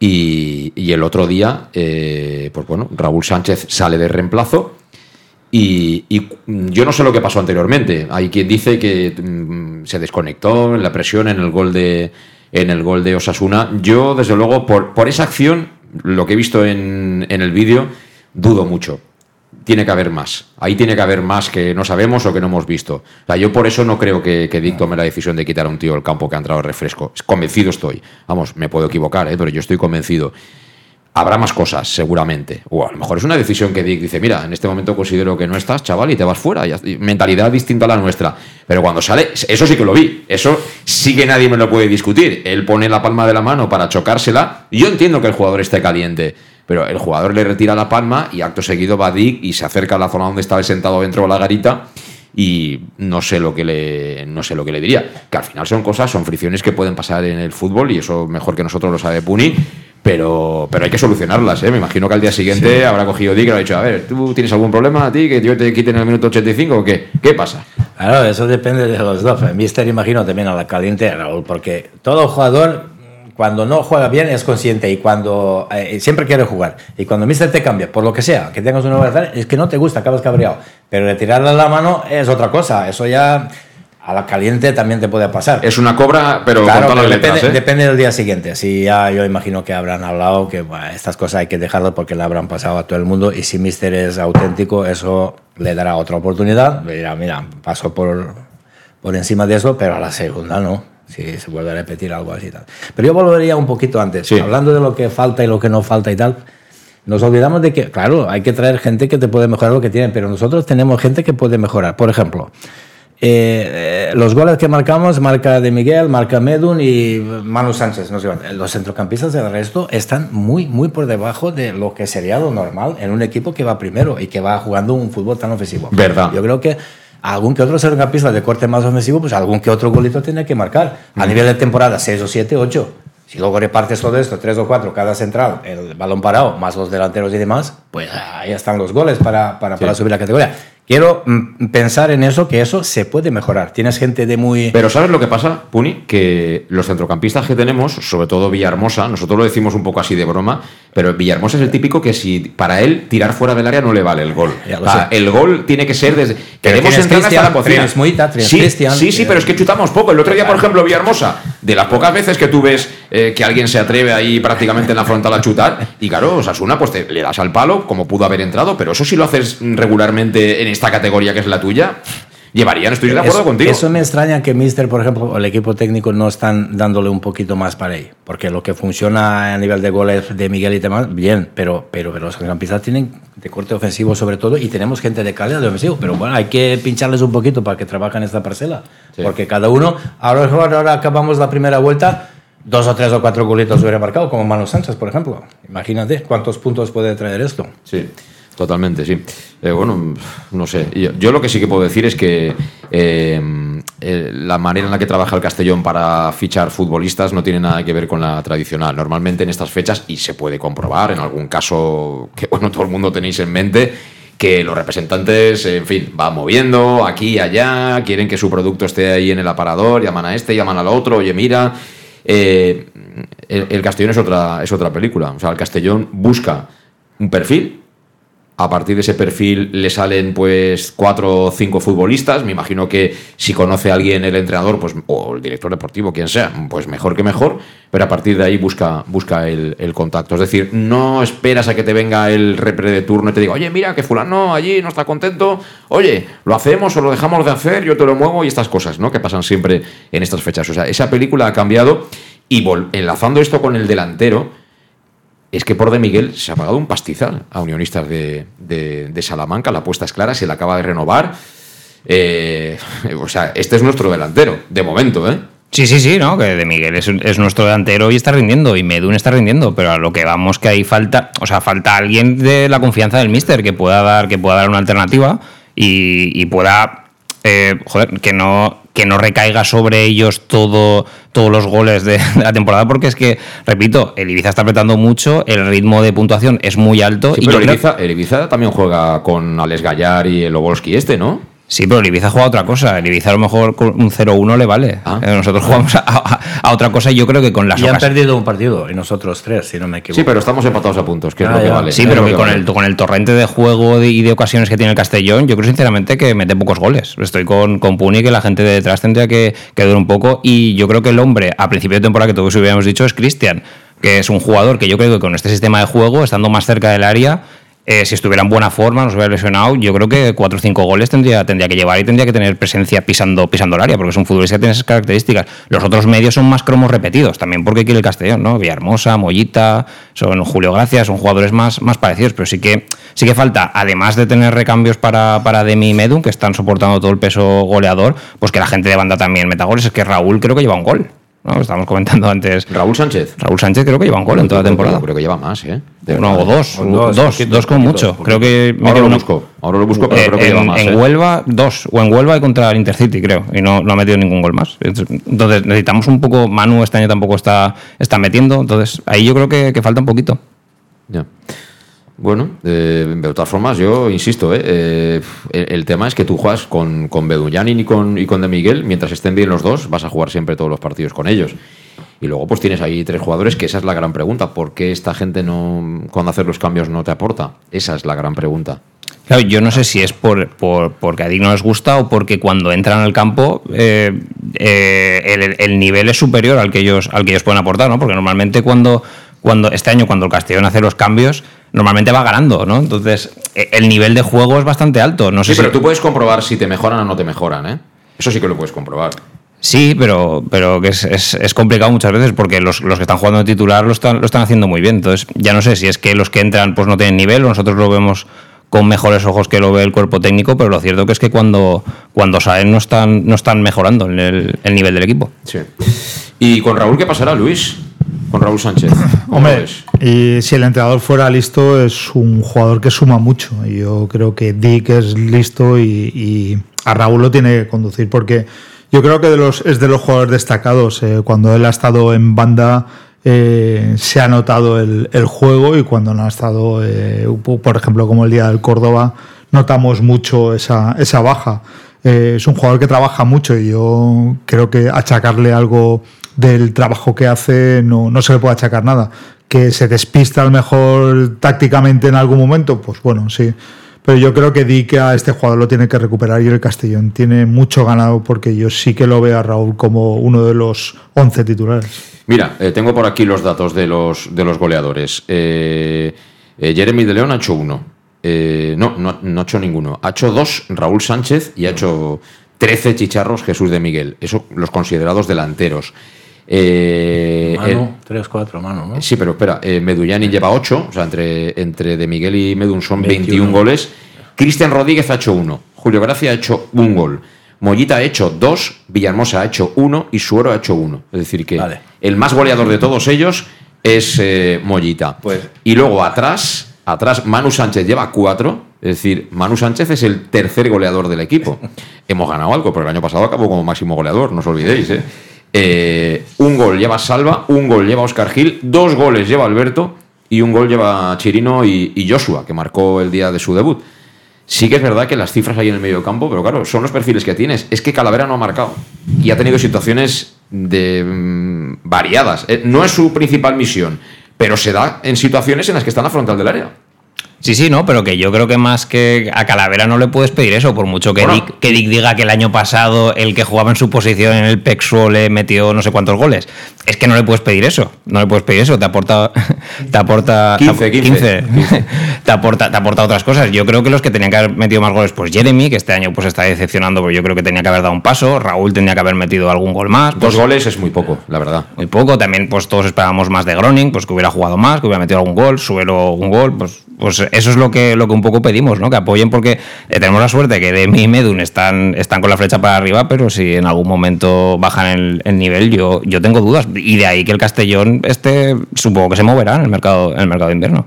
Speaker 1: Y, el otro día, eh, pues bueno, Raúl Sánchez sale de reemplazo. Y, y yo no sé lo que pasó anteriormente. Hay quien dice que mm, se desconectó en la presión en el gol de en el gol de Osasuna. Yo, desde luego, por, por esa acción, lo que he visto en, en el vídeo, dudo mucho. Tiene que haber más. Ahí tiene que haber más que no sabemos o que no hemos visto. O sea, yo por eso no creo que, que Dick tome la decisión de quitar a un tío del campo que ha entrado refresco. Convencido estoy. Vamos, me puedo equivocar, ¿eh? pero yo estoy convencido. Habrá más cosas, seguramente. O a lo mejor es una decisión que Dick dice, mira, en este momento considero que no estás, chaval, y te vas fuera. Y mentalidad distinta a la nuestra. Pero cuando sale, eso sí que lo vi. Eso sí que nadie me lo puede discutir. Él pone la palma de la mano para chocársela. Yo entiendo que el jugador esté caliente. Pero el jugador le retira la palma y acto seguido va Dick y se acerca a la zona donde estaba sentado dentro de la garita y no sé lo que le no sé lo que le diría. Que al final son cosas son fricciones que pueden pasar en el fútbol y eso mejor que nosotros lo sabe Puni pero pero hay que solucionarlas ¿eh? me imagino que al día siguiente habrá cogido Dick y le ha dicho a ver tú tienes algún problema a ti que yo te quite en el minuto 85 o qué qué pasa
Speaker 2: Claro, eso depende de los dos. El Mister imagino también a la caliente, Raúl, porque todo jugador cuando no juega bien es consciente y cuando eh, siempre quiere jugar. Y cuando Mister te cambia, por lo que sea, que tengas una adversario, es que no te gusta, acabas cabreado. Pero retirarle la mano es otra cosa. Eso ya a la caliente también te puede pasar.
Speaker 1: es una cobra pero
Speaker 2: Claro,
Speaker 1: con todas
Speaker 2: pero
Speaker 1: las letras
Speaker 2: depende,
Speaker 1: ¿eh?
Speaker 2: depende del día siguiente. Si ya yo imagino que habrán hablado que bueno, estas cosas hay que dejarlas porque le habrán pasado a todo el mundo y si Mister es auténtico, eso le dará otra oportunidad. Le dirá, mira, paso por, por encima de eso, pero a la segunda no. Si se vuelve a repetir algo así y tal. Pero yo volvería un poquito antes,
Speaker 1: Sí.
Speaker 2: hablando de lo que falta y lo que no falta y tal. Nos olvidamos de que, claro, hay que traer gente que te puede mejorar lo que tienen, pero nosotros tenemos gente que puede mejorar. Por ejemplo, eh, eh, los goles que marcamos, marca de Miguel, marca Medun y Manu Sánchez. No sé, cuánto. los centrocampistas del resto están muy, muy por debajo de lo que sería lo normal en un equipo que va primero y que va jugando un fútbol tan ofensivo.
Speaker 1: Verdad.
Speaker 2: Yo creo que algún que otro centrocampista de corte más ofensivo, pues algún que otro golito tiene que marcar. A nivel de temporada, 6 o 7, 8. Si luego repartes todo esto, 3 o 4 cada central, el balón parado, más los delanteros y demás, pues ahí están los goles para, para, para subir la categoría. Quiero mm, pensar en eso, que eso se puede mejorar. Tienes gente de muy...
Speaker 1: Pero ¿sabes lo que pasa, Puni? Que los centrocampistas que tenemos, sobre todo Villahermosa, nosotros lo decimos un poco así de broma, pero Villahermosa es el típico que si para él tirar fuera del área no le vale el gol.
Speaker 2: Sé.
Speaker 1: el gol tiene que ser desde... Queremos entrar hasta
Speaker 2: Cristian,
Speaker 1: la cocina.
Speaker 2: Muita,
Speaker 1: sí,
Speaker 2: Cristian,
Speaker 1: sí, sí,
Speaker 2: eh,
Speaker 1: pero es que chutamos poco. El otro día, por ejemplo, Villahermosa, de las pocas veces que tú ves eh, que alguien se atreve ahí prácticamente en la frontal a chutar, y claro, Osasuna, pues te, le das al palo, como pudo haber entrado, pero eso si lo haces regularmente en esta categoría que es la tuya, llevarían, estoy de acuerdo
Speaker 2: eso,
Speaker 1: contigo.
Speaker 2: Eso me extraña que Mister, por ejemplo, o el equipo técnico no están dándole un poquito más para ahí. Porque lo que funciona a nivel de goles de Miguel y demás, bien, pero, pero, pero los centrocampistas tienen de corte ofensivo sobre todo y tenemos gente de calidad de ofensivo. Pero bueno, hay que pincharles un poquito para que trabajen esta parcela.
Speaker 1: Sí.
Speaker 2: Porque cada uno, ahora, ahora acabamos la primera vuelta, dos o tres o cuatro golitos hubiera marcado, como Manu Sánchez, por ejemplo. Imagínate cuántos puntos puede traer esto.
Speaker 1: Sí, totalmente, sí. Eh, bueno, no sé. Yo, lo que sí que puedo decir es que eh, eh, la manera en la que trabaja el Castellón para fichar futbolistas no tiene nada que ver con la tradicional. Normalmente en estas fechas, y se puede comprobar en algún caso que bueno, todo el mundo tenéis en mente, que los representantes, en fin, van moviendo aquí y allá, quieren que su producto esté ahí en el aparador, llaman a este, llaman al otro, oye, mira. El, el Castellón es otra, es otra película. O sea, el Castellón busca un perfil. A partir de ese perfil le salen pues cuatro o cinco futbolistas. Me imagino que si conoce a alguien el entrenador, pues, o el director deportivo, quien sea, pues mejor que mejor. Pero a partir de ahí busca, busca el, contacto. Es decir, no esperas a que te venga el repre de turno y te diga, oye, mira, que fulano allí no está contento. Oye, lo hacemos o lo dejamos de hacer, yo te lo muevo y estas cosas, ¿no? Que pasan siempre en estas fechas. O sea, esa película ha cambiado y enlazando esto con el delantero, es que por de Miguel se ha pagado un pastizal a Unionistas de, de- de Salamanca. La apuesta es clara, se la acaba de renovar. Eh, o sea, este es nuestro delantero, de momento, ¿eh?
Speaker 4: Sí, sí, sí, ¿no? Que de Miguel es, es nuestro delantero y está rindiendo, y Medun está rindiendo, pero a lo que vamos que ahí falta, o sea, falta alguien de la confianza del míster que pueda dar, que pueda dar una alternativa y, y pueda, eh, joder, que no, que no recaiga sobre ellos todo, todos los goles de, de la temporada, porque es que, repito, el Ibiza está apretando mucho, el ritmo de puntuación es muy alto.
Speaker 1: Sí,
Speaker 4: y
Speaker 1: pero el Ibiza, el Ibiza también juega con Alex Gallar y el Obolski este, ¿no?
Speaker 4: Sí, pero el Ibiza juega a otra cosa. El Ibiza a lo mejor con un 0-1 le vale.
Speaker 1: Ah.
Speaker 4: Eh, Nosotros jugamos a, a- a otra cosa y yo creo que con las
Speaker 2: Y han perdido un partido y nosotros tres, si no me equivoco.
Speaker 1: Sí, pero estamos empatados a puntos, que es
Speaker 2: Ah,
Speaker 1: lo que vale.
Speaker 4: Sí, pero que con
Speaker 1: vale.
Speaker 4: el, con el torrente de juego y de ocasiones que tiene el Castellón, yo creo sinceramente que mete pocos goles. Estoy con, con Puni, que la gente de detrás tendría que, que ver un poco. Y yo creo que el hombre, a principio de temporada, que todos hubiéramos dicho, es Cristian, que es un jugador que yo creo que con este sistema de juego, estando más cerca del área, eh, si estuviera en buena forma, no se hubiera lesionado, yo creo que cuatro o cinco goles tendría, tendría que llevar y tendría que tener presencia pisando, pisando el área, porque es un futbolista que tiene esas características. Los otros medios son más cromos repetidos, también porque quiere el Castellón, ¿no? Villahermosa, Mollita, son Julio Gracia, son jugadores más, más parecidos, pero sí que, sí que falta, además de tener recambios para, para Demi y Medun, que están soportando todo el peso goleador, pues que la gente de banda también meta goles. Es que Raúl creo que lleva un gol. ¿No? Estábamos comentando antes.
Speaker 1: Raúl Sánchez.
Speaker 4: Raúl Sánchez creo que lleva un gol en toda la temporada.
Speaker 1: Creo que lleva más, ¿eh? De
Speaker 4: Uno o dos,
Speaker 2: O
Speaker 4: dos,
Speaker 2: dos,
Speaker 4: con mucho. Creo que
Speaker 1: Ahora lo busco, ahora lo busco, pero
Speaker 4: Eh,
Speaker 1: creo que
Speaker 4: en,
Speaker 1: lleva más.
Speaker 4: en
Speaker 1: ¿eh?
Speaker 4: Huelva, dos. O en Huelva y contra el Intercity, creo. Y no, no ha metido ningún gol más. Entonces necesitamos un poco. Manu este año tampoco está, está metiendo. Entonces ahí yo creo que, que falta un poquito.
Speaker 1: Ya. Bueno, eh, de todas formas, yo insisto, eh, eh, el, tema es que tú juegas con, con y con, y con De Miguel, mientras estén bien los dos, vas a jugar siempre todos los partidos con ellos. Y luego pues tienes ahí tres jugadores, que esa es la gran pregunta. ¿Por qué esta gente no, cuando hacer los cambios no te aporta? Esa es la gran pregunta.
Speaker 4: Claro, yo no sé si es por, por- porque a Dick no les gusta o porque cuando entran al campo eh, eh, el, el nivel es superior al que ellos al que ellos pueden aportar, ¿no? Porque normalmente cuando, cuando este año cuando el Castellón hace los cambios normalmente va ganando, ¿no? Entonces eh, el nivel de juego es bastante alto. No sé
Speaker 1: Sí,
Speaker 4: si-
Speaker 1: pero tú puedes comprobar si te mejoran o no te mejoran, ¿eh? Eso sí que lo puedes comprobar.
Speaker 4: Sí, pero, pero es- es complicado muchas veces porque los, los que están jugando de titular lo están, lo están haciendo muy bien. Entonces, ya no sé si es que los que entran pues no tienen nivel o nosotros lo vemos con mejores ojos que lo ve el cuerpo técnico, pero lo cierto que es que cuando, cuando salen no están, no están mejorando en el, el nivel del equipo.
Speaker 1: Sí. ¿Y con Raúl qué pasará, Luis? Con Raúl Sánchez. ¿Cómo lo
Speaker 3: Hombre, y si el entrenador fuera listo, es un jugador que suma mucho. Yo creo que Dick es listo y, y a Raúl lo tiene que conducir porque yo creo que de los, es de los jugadores destacados. eh, cuando él ha estado en banda, eh, se ha notado el, el juego y cuando no ha estado, eh, por ejemplo, como el día del Córdoba, notamos mucho esa, esa baja. Eh, es un jugador que trabaja mucho y yo creo que achacarle algo del trabajo que hace no, no se le puede achacar nada. Que se despista a lo mejor tácticamente en algún momento, pues bueno, sí. Pero yo creo que Dick a este jugador lo tiene que recuperar y el Castellón tiene mucho ganado porque yo sí que lo veo a Raúl como uno de los 11 titulares.
Speaker 1: Mira, eh, tengo por aquí los datos de los, de los goleadores. Eh, eh, Jeremy de León ha hecho uno. No, no, no ha hecho ninguno. Ha hecho dos Raúl Sánchez y ha hecho 13 chicharros Jesús de Miguel. Eso los considerados delanteros. Eh,
Speaker 2: Manu, 3-4, Manu, ¿no?
Speaker 1: sí, pero espera, eh, Medullani lleva 8, o sea, entre, entre de Miguel y Medun son 21,
Speaker 2: 21
Speaker 1: goles. Cristian Rodríguez ha hecho uno. Julio Gracia ha hecho un gol. Mollita ha hecho dos, Villahermosa ha hecho uno y Suero ha hecho uno. Es decir, que
Speaker 2: Vale.
Speaker 1: el más goleador de todos ellos es eh, Mollita.
Speaker 2: Pues-
Speaker 1: y luego atrás, atrás Manu Sánchez lleva cuatro. Es decir, Manu Sánchez es el tercer goleador del equipo. Hemos ganado algo, porque el año pasado acabó como máximo goleador, no os olvidéis. ¿eh? Eh, un gol lleva Salva, un gol lleva Oscar Gil, dos goles lleva Alberto y un gol lleva Chirino y, Joshua, que marcó el día de su debut. Sí que es verdad que las cifras ahí en el medio campo, pero claro, son los perfiles que tienes. Es que Calavera no ha marcado y ha tenido situaciones de mm, variadas. Eh, no es su principal misión, pero se da en situaciones en las que está en la frontal del área.
Speaker 4: Sí, sí, no, pero que yo creo que más que a Calavera no le puedes pedir eso, por mucho que,
Speaker 1: Bueno.
Speaker 4: Dick, que Dick diga que el año pasado el que jugaba en su posición en el PEXO le metió no sé cuántos goles. Es que no le puedes pedir eso, no le puedes pedir eso, te aporta... Te aporta
Speaker 1: 15, 15.
Speaker 4: te, aporta, te aporta otras cosas. Yo creo que los que tenían que haber metido más goles, pues Jeremy, que este año pues está decepcionando, porque yo creo que tenía que haber dado un paso, Raúl tenía que haber metido algún gol más.
Speaker 1: Dos
Speaker 4: pues-
Speaker 1: goles es muy poco, la verdad.
Speaker 4: muy poco. También, pues todos esperábamos más de Groning, pues que hubiera jugado más, que hubiera metido algún gol, Suero un gol. Pues, pues eso es lo que, lo que un poco pedimos, ¿no? Que apoyen porque eh, tenemos la suerte que Demi y Medun están, están con la flecha para arriba, pero si en algún momento bajan el, el nivel, yo, yo tengo dudas. Y de ahí que el Castellón este supongo que se moverá en el mercado, en el mercado de invierno.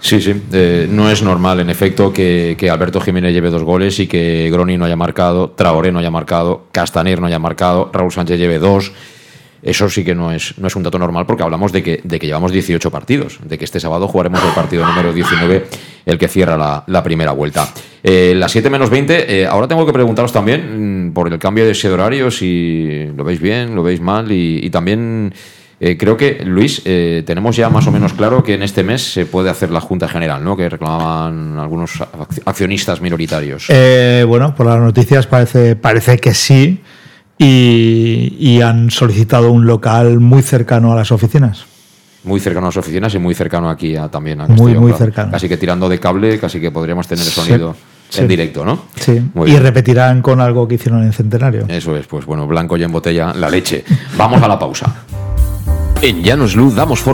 Speaker 1: Sí, sí. eh, no es normal, en efecto, que, que Alberto Jiménez lleve dos goles y que Groni no haya marcado, Traoré no haya marcado, Castaner no haya marcado, Raúl Sánchez lleve dos. Eso sí que no es, no es un dato normal porque hablamos de que, de que llevamos 18 partidos, de que este sábado jugaremos el partido número 19, el que cierra la, primera vuelta. Eh, las 7 menos 20, eh, ahora tengo que preguntaros también mm, por el cambio de ese horario, si lo veis bien, lo veis mal y, también... Eh, creo que, Luis, tenemos ya más o menos claro que en este mes se puede hacer la Junta General, ¿no? Que reclamaban algunos ac- accionistas minoritarios.
Speaker 3: Eh, bueno, por las noticias parece, parece que sí. Y, y han solicitado un local muy cercano a las oficinas.
Speaker 1: Muy cercano a las oficinas y muy cercano aquí a- también a
Speaker 3: Muy,
Speaker 1: Castellón,
Speaker 3: muy
Speaker 1: claro.
Speaker 3: cercano.
Speaker 1: Casi que tirando de cable, casi que podríamos tener el sonido
Speaker 3: sí.
Speaker 1: en directo, ¿no?
Speaker 3: Sí.
Speaker 1: Muy
Speaker 3: y
Speaker 1: bien.
Speaker 3: repetirán con algo que hicieron en Centenario.
Speaker 1: Eso es, pues bueno, blanco y en botella, la leche. Vamos a la pausa.
Speaker 5: En Llanos Luz damos forma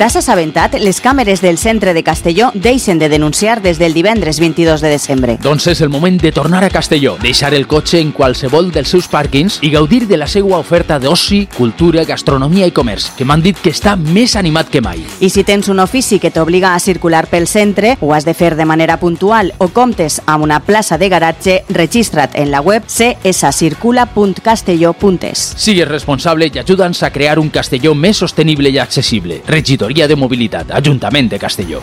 Speaker 6: T'has assabentat? Les càmeres del centre de Castelló deixen de denunciar des del divendres 22 de desembre.
Speaker 7: Doncs és el moment de tornar a Castelló, deixar el cotxe en qualsevol dels seus pàrquings i gaudir de la seva oferta d'oci, cultura, gastronomia i comerç, que m'han dit que està més animat que mai.
Speaker 6: I si tens un ofici que t'obliga a circular pel centre, ho has de fer de manera puntual o comptes amb una plaça de garatge, registra't en la web cscircula.castelló.es.
Speaker 7: Sigues responsable i ajuda'ns a crear un Castelló més sostenible i accessible. Regidoria de Mobilitat, Ajuntament de Castelló.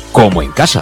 Speaker 5: como en casa.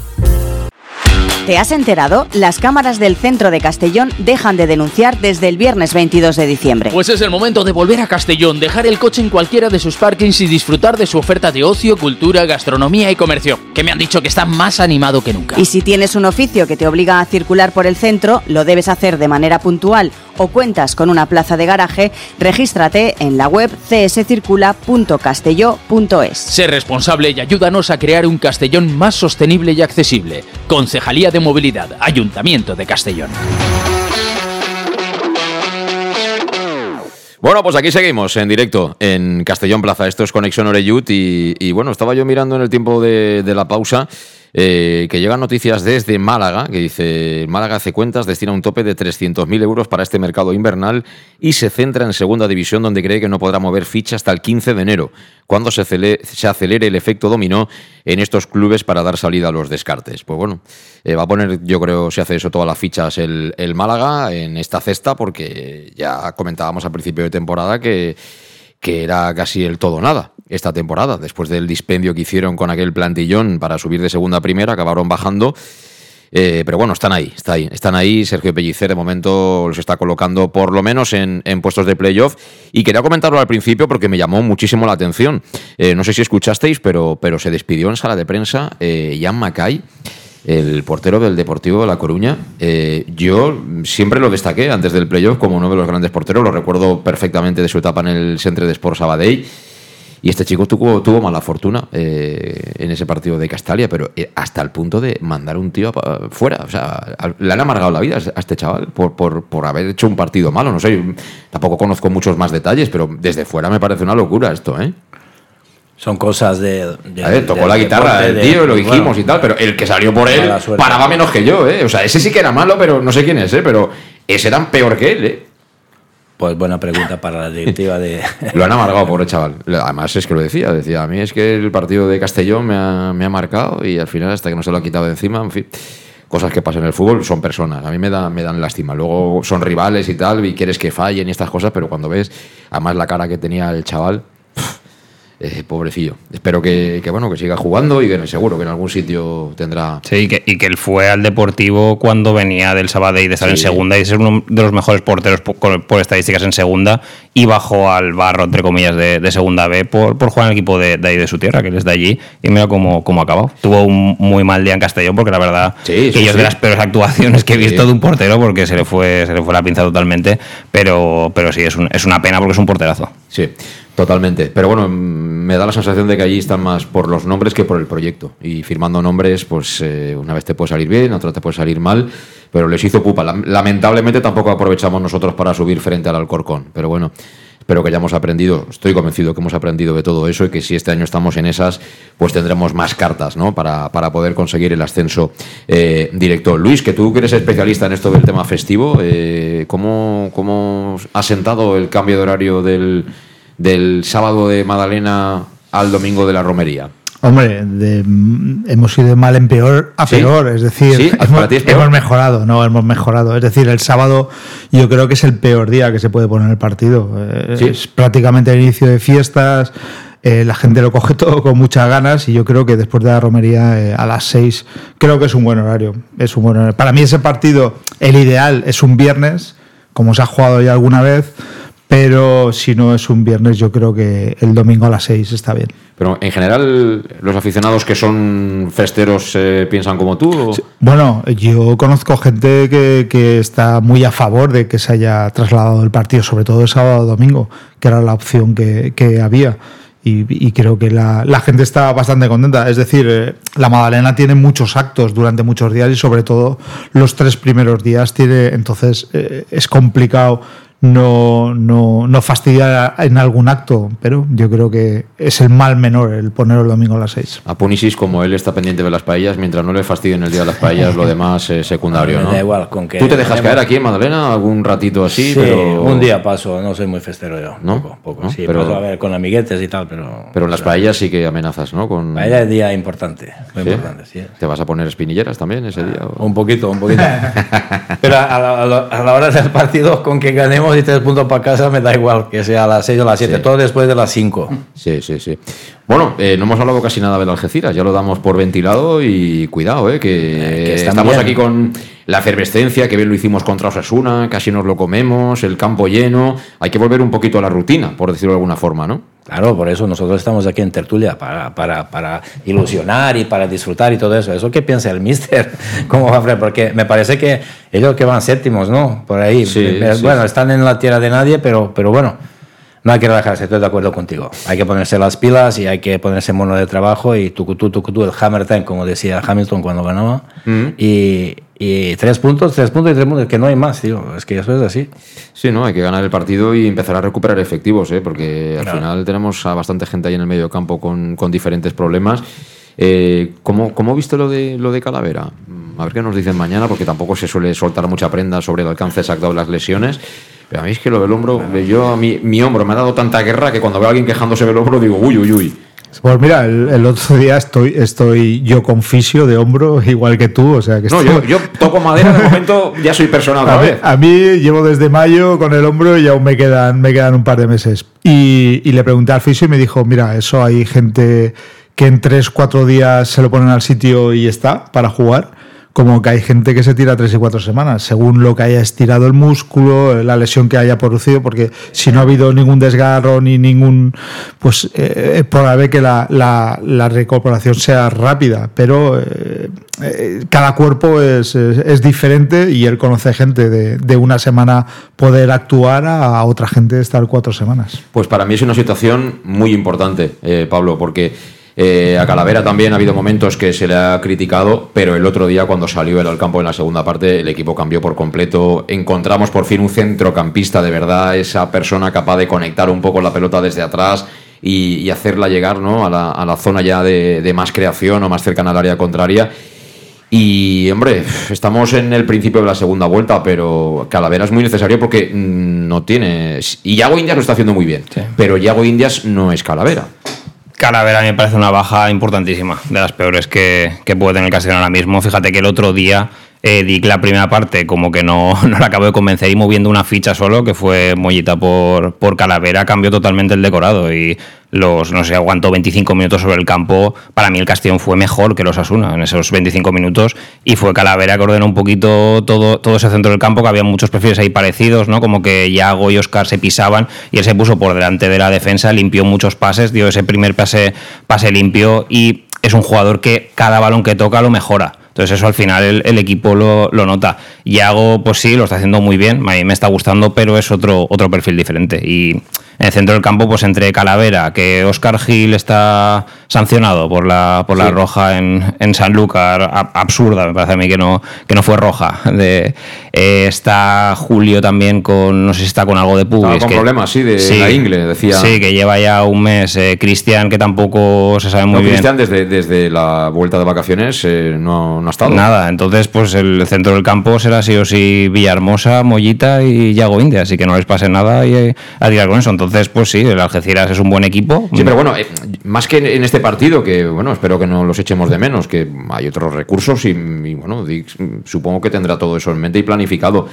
Speaker 6: ¿Te has enterado? Las cámaras del centro de Castellón dejan de denunciar desde el viernes 22 de diciembre.
Speaker 7: Pues es el momento de volver a Castellón, dejar el coche en cualquiera de sus parkings y disfrutar de su oferta de ocio, cultura, gastronomía y comercio, que me han dicho que está más animado que nunca.
Speaker 6: Y si tienes un oficio que te obliga a circular por el centro, lo debes hacer de manera puntual o cuentas con una plaza de garaje, regístrate en la web cscircula.castelló.es.
Speaker 7: Sé responsable y ayúdanos a crear un Castellón más sostenible y accesible. Concejalía de Movilidad, Ayuntamiento de Castellón.
Speaker 1: Bueno, pues aquí seguimos en directo en Castellón Plaza. Esto es Conexión Oreyut y, bueno, estaba yo mirando en el tiempo de la pausa eh, que llegan noticias desde Málaga, que dice, Málaga hace cuentas, destina un tope de 300.000 euros para este mercado invernal y se centra en segunda división donde cree que no podrá mover ficha hasta el 15 de enero, cuando se, acele- se acelere el efecto dominó en estos clubes para dar salida a los descartes. Pues bueno, eh, va a poner, yo creo, si hace eso todas las fichas el, el Málaga en esta cesta, porque ya comentábamos al principio de temporada que que era casi el todo nada esta temporada. Después del dispendio que hicieron con aquel plantillón para subir de segunda a primera, acabaron bajando. Eh, pero bueno, están ahí, está ahí, están ahí. Sergio Pellicer de momento los está colocando por lo menos en, en puestos de playoff. Y quería comentarlo al principio porque me llamó muchísimo la atención. Eh, no sé si escuchasteis, pero, pero se despidió en sala de prensa eh, Jan Macay, el portero del Deportivo de La Coruña. Eh, yo siempre lo destaqué antes del playoff como uno de los grandes porteros. Lo recuerdo perfectamente de su etapa en el Centre de Sport Sabadell. Y este chico tuvo, tuvo mala fortuna eh, en ese partido de Castalia, pero eh, hasta el punto de mandar un tío fuera. O sea, le han amargado la vida a este chaval por, por, por haber hecho un partido malo. No sé, tampoco conozco muchos más detalles, pero desde fuera me parece una locura esto, ¿eh?
Speaker 2: Son cosas de. de-
Speaker 1: A ver, tocó la guitarra el
Speaker 2: de-
Speaker 1: tío, lo
Speaker 2: bueno,
Speaker 1: dijimos y tal, pero el que salió por él paraba menos que yo, ¿eh? O sea, ese sí que era malo, pero no sé quién es, ¿eh? Pero ese era peor que él, ¿eh?
Speaker 2: Pues buena pregunta para la directiva de.
Speaker 1: Lo han amargado, pobre chaval. Además es que lo decía, decía, a mí es que el partido de Castellón me ha, me ha marcado y al final hasta que no se lo ha quitado de encima, en fin, cosas que pasan en el fútbol son personas. A mí me, da, me dan lástima. Luego son rivales y tal y quieres que fallen y estas cosas, pero cuando ves además la cara que tenía el chaval, eh, pobrecillo. Espero que, que, bueno que siga jugando y que seguro que en algún sitio tendrá...
Speaker 4: Sí, y que, y que él fue al Deportivo cuando venía del Sabadell de estar en segunda y ser uno de los mejores porteros por, estadísticas en segunda y bajó al barro, entre comillas, de, de segunda B por, por jugar en el equipo de, de ahí de su tierra, que él es de allí, y mira cómo, cómo acabado. Tuvo un muy mal día en Castellón porque la verdad
Speaker 1: Sí, sí,
Speaker 4: que yo es
Speaker 1: sí.
Speaker 4: de las peores actuaciones que he visto de un portero porque se le fue, se le fue la pinza totalmente, pero, pero sí, es, un- es una pena porque es un porterazo.
Speaker 1: Sí, totalmente. Pero bueno, me da la sensación de que allí están más por los nombres que por el proyecto. Y firmando nombres, pues eh, una vez te puede salir bien, otra te puede salir mal, pero les hizo pupa. Lam- Lamentablemente tampoco aprovechamos nosotros para subir frente al Alcorcón. Pero bueno, espero que hayamos aprendido, estoy convencido que hemos aprendido de todo eso y que si este año estamos en esas, pues tendremos más cartas, ¿no? Para, para poder conseguir el ascenso eh, directo. Luis, que tú que eres especialista en esto del tema festivo, eh, ¿cómo, ¿cómo ha sentado el cambio de horario del, del sábado de Madalena al domingo de la romería?
Speaker 3: Hombre, de- hemos ido de mal en peor a
Speaker 1: ¿Sí?
Speaker 3: peor, es decir,
Speaker 1: ¿Sí?
Speaker 3: hemos,
Speaker 1: ¿Para ti es peor?
Speaker 3: hemos mejorado, no, hemos mejorado. Es decir, el sábado yo creo que es el peor día que se puede poner el partido. Eh,
Speaker 1: ¿Sí?
Speaker 3: Es prácticamente el inicio de fiestas, eh, la gente lo coge todo con muchas ganas y yo creo que después de la romería eh, a las 6 creo que es un buen horario. Es un buen horario. Para mí ese partido, el ideal es un viernes, como se ha jugado ya alguna vez, pero si no es un viernes yo creo que el domingo a las 6 está bien.
Speaker 1: Pero en general, los aficionados que son festeros eh, piensan como tú.
Speaker 3: Bueno, yo conozco gente que, que está muy a favor de que se haya trasladado el partido, sobre todo el sábado o domingo, que era la opción que, que había. Y, y creo que la, la gente está bastante contenta. Es decir, eh, la Madalena tiene muchos actos durante muchos días y sobre todo los tres primeros días tiene, entonces eh, es complicado no, no, no fastidiar en algún acto, pero yo creo que es el mal menor el poner el domingo a las seis.
Speaker 1: A Punisis, como él está pendiente de las paellas, mientras no le fastidien el día de las paellas, lo demás es secundario,
Speaker 2: Me
Speaker 1: ¿no?
Speaker 2: da igual, con que-
Speaker 1: ¿Tú te dejas caer aquí en Madalena algún ratito así?
Speaker 2: Sí,
Speaker 1: pero...
Speaker 2: un día paso, no soy muy festero yo.
Speaker 1: ¿No?
Speaker 2: Poco, poco.
Speaker 1: ¿No?
Speaker 2: Sí,
Speaker 1: Pero-
Speaker 2: paso a ver con amiguetes y tal, pero.
Speaker 1: Pero en las paellas sí que amenazas, ¿no? Con...
Speaker 2: Paella es día importante, muy
Speaker 1: ¿Sí?
Speaker 2: importante, sí.
Speaker 1: ¿Te vas a poner espinilleras también ese día? o?
Speaker 2: Un poquito, un poquito. Pero a la, a la- a la hora del partido, con que ganemos y tres puntos para casa, me da igual, que sea a las 6 o a las 7,
Speaker 1: Sí.
Speaker 2: todo después de las 5.
Speaker 1: Sí, sí, sí. Bueno, eh, no hemos hablado casi nada del Algeciras, ya lo damos por ventilado y cuidado, eh, que,
Speaker 2: que están
Speaker 1: estamos
Speaker 2: bien.
Speaker 1: aquí con la efervescencia, que bien lo hicimos contra Osasuna, casi nos lo comemos, el campo lleno. Hay que volver un poquito a la rutina, por decirlo de alguna forma, ¿no?
Speaker 2: Claro, por eso nosotros estamos aquí en tertulia, para, para, para ilusionar y para disfrutar y todo eso. ¿Eso qué piensa el mister? ¿Cómo va a? Porque me parece que ellos que van séptimos, ¿no? Por ahí.
Speaker 1: Sí,
Speaker 2: Eh,
Speaker 1: sí,
Speaker 2: bueno,
Speaker 1: sí.
Speaker 2: están en la tierra de nadie, pero, pero bueno, no hay que relajarse, estoy de acuerdo contigo. Hay que ponerse las pilas y hay que ponerse mono de trabajo y tucutú, tucutú, el hammer time, como decía Hamilton cuando ganaba.
Speaker 1: Mm.
Speaker 2: Y, y tres puntos, tres puntos y tres puntos, que no hay más, tío. Es que eso es así.
Speaker 1: Sí, ¿no? Hay que ganar el partido y empezar a recuperar efectivos, ¿eh? porque al
Speaker 2: Claro.
Speaker 1: final tenemos a bastante gente ahí en el medio campo con, con diferentes problemas. Eh, ¿cómo, ¿Cómo viste lo de, lo de Calavera? A ver qué nos dicen mañana, porque tampoco se suele soltar mucha prenda sobre el alcance exacto de las lesiones. Pero a mí es que lo del hombro, yo a mí, mi hombro me ha dado tanta guerra que cuando veo a alguien quejándose del hombro digo, uy, uy, uy.
Speaker 3: Pues mira, el, el otro día estoy, estoy yo con fisio de hombro, igual que tú, o sea que
Speaker 1: No,
Speaker 3: estoy-
Speaker 1: yo, yo toco madera, de momento ya soy personal
Speaker 3: a,
Speaker 1: vez.
Speaker 3: a mí llevo desde mayo con el hombro y aún me quedan, me quedan un par de meses. Y, y le pregunté al fisio y me dijo, mira, eso hay gente que en tres, cuatro días se lo ponen al sitio y está para jugar. Como que hay gente que se tira tres y cuatro semanas, según lo que haya estirado el músculo, la lesión que haya producido, porque si no ha habido ningún desgarro ni ningún, pues eh, es probable que la, la- recuperación sea rápida, pero eh, eh, cada cuerpo es, es- diferente y él conoce gente de, de una semana poder actuar a, a otra gente estar cuatro semanas.
Speaker 1: Pues para mí es una situación muy importante, eh, Pablo, porque eh, a Calavera también ha habido momentos que se le ha criticado, pero el otro día cuando salió él al campo en la segunda parte, el equipo cambió por completo. Encontramos por fin un centrocampista de verdad, esa persona capaz de conectar un poco la pelota desde atrás y, y hacerla llegar ¿no? a, la, a la zona ya de, de más creación o más cercana al área contraria. Y, hombre, estamos en el principio de la segunda vuelta, pero Calavera es muy necesario porque mm, no tiene. Y Yago Indias lo está haciendo muy bien, pero Yago Indias no es Calavera.
Speaker 4: Calavera me parece una baja importantísima, de las peores que, que puede tener el Castellón ahora mismo. Fíjate que el otro día eh, Dick la primera parte como que no, no la acabo de convencer y moviendo una ficha solo, que fue Mollita por, por Calavera, cambió totalmente el decorado y los, no sé, aguantó 25 minutos sobre el campo. Para mí el Castellón fue mejor que los Asuna en esos 25 minutos y fue Calavera que ordenó un poquito todo, todo ese centro del campo, que había muchos perfiles ahí parecidos, ¿no? Como que Yago y Oscar se pisaban y él se puso por delante de la defensa, limpió muchos pases, dio ese primer pase, pase limpio y es un jugador que cada balón que toca lo mejora. Entonces eso al final el, el equipo lo, lo nota. Yago, pues sí, lo está haciendo muy bien, a mí me está gustando, pero es otro, otro perfil diferente. Y En el centro del campo, pues entre Calavera, que Oscar Gil está sancionado por la, por la roja en, en Sanlúcar, ab- absurda, me parece a mí que no, que no fue roja. De, eh, está Julio también con, no sé si está con algo de pubis.
Speaker 1: Con
Speaker 4: que-
Speaker 1: problemas, sí, de la ingle, decía.
Speaker 4: Sí, que lleva ya un mes. Eh, Cristian, que tampoco se sabe muy
Speaker 1: No,
Speaker 4: bien.
Speaker 1: Cristian, desde, desde la vuelta de vacaciones eh, no, no ha estado.
Speaker 4: Nada, entonces pues el centro del campo será sí o sí Villahermosa, Mollita y Yago India, así que no les pase nada y eh, a tirar con eso. Entonces, pues sí, el Algeciras es un buen equipo.
Speaker 1: Sí, pero bueno, eh, más que en- en este partido, que bueno, espero que no los echemos de menos, que hay otros recursos y, y, bueno, Dix, supongo que tendrá todo eso en mente y planificado.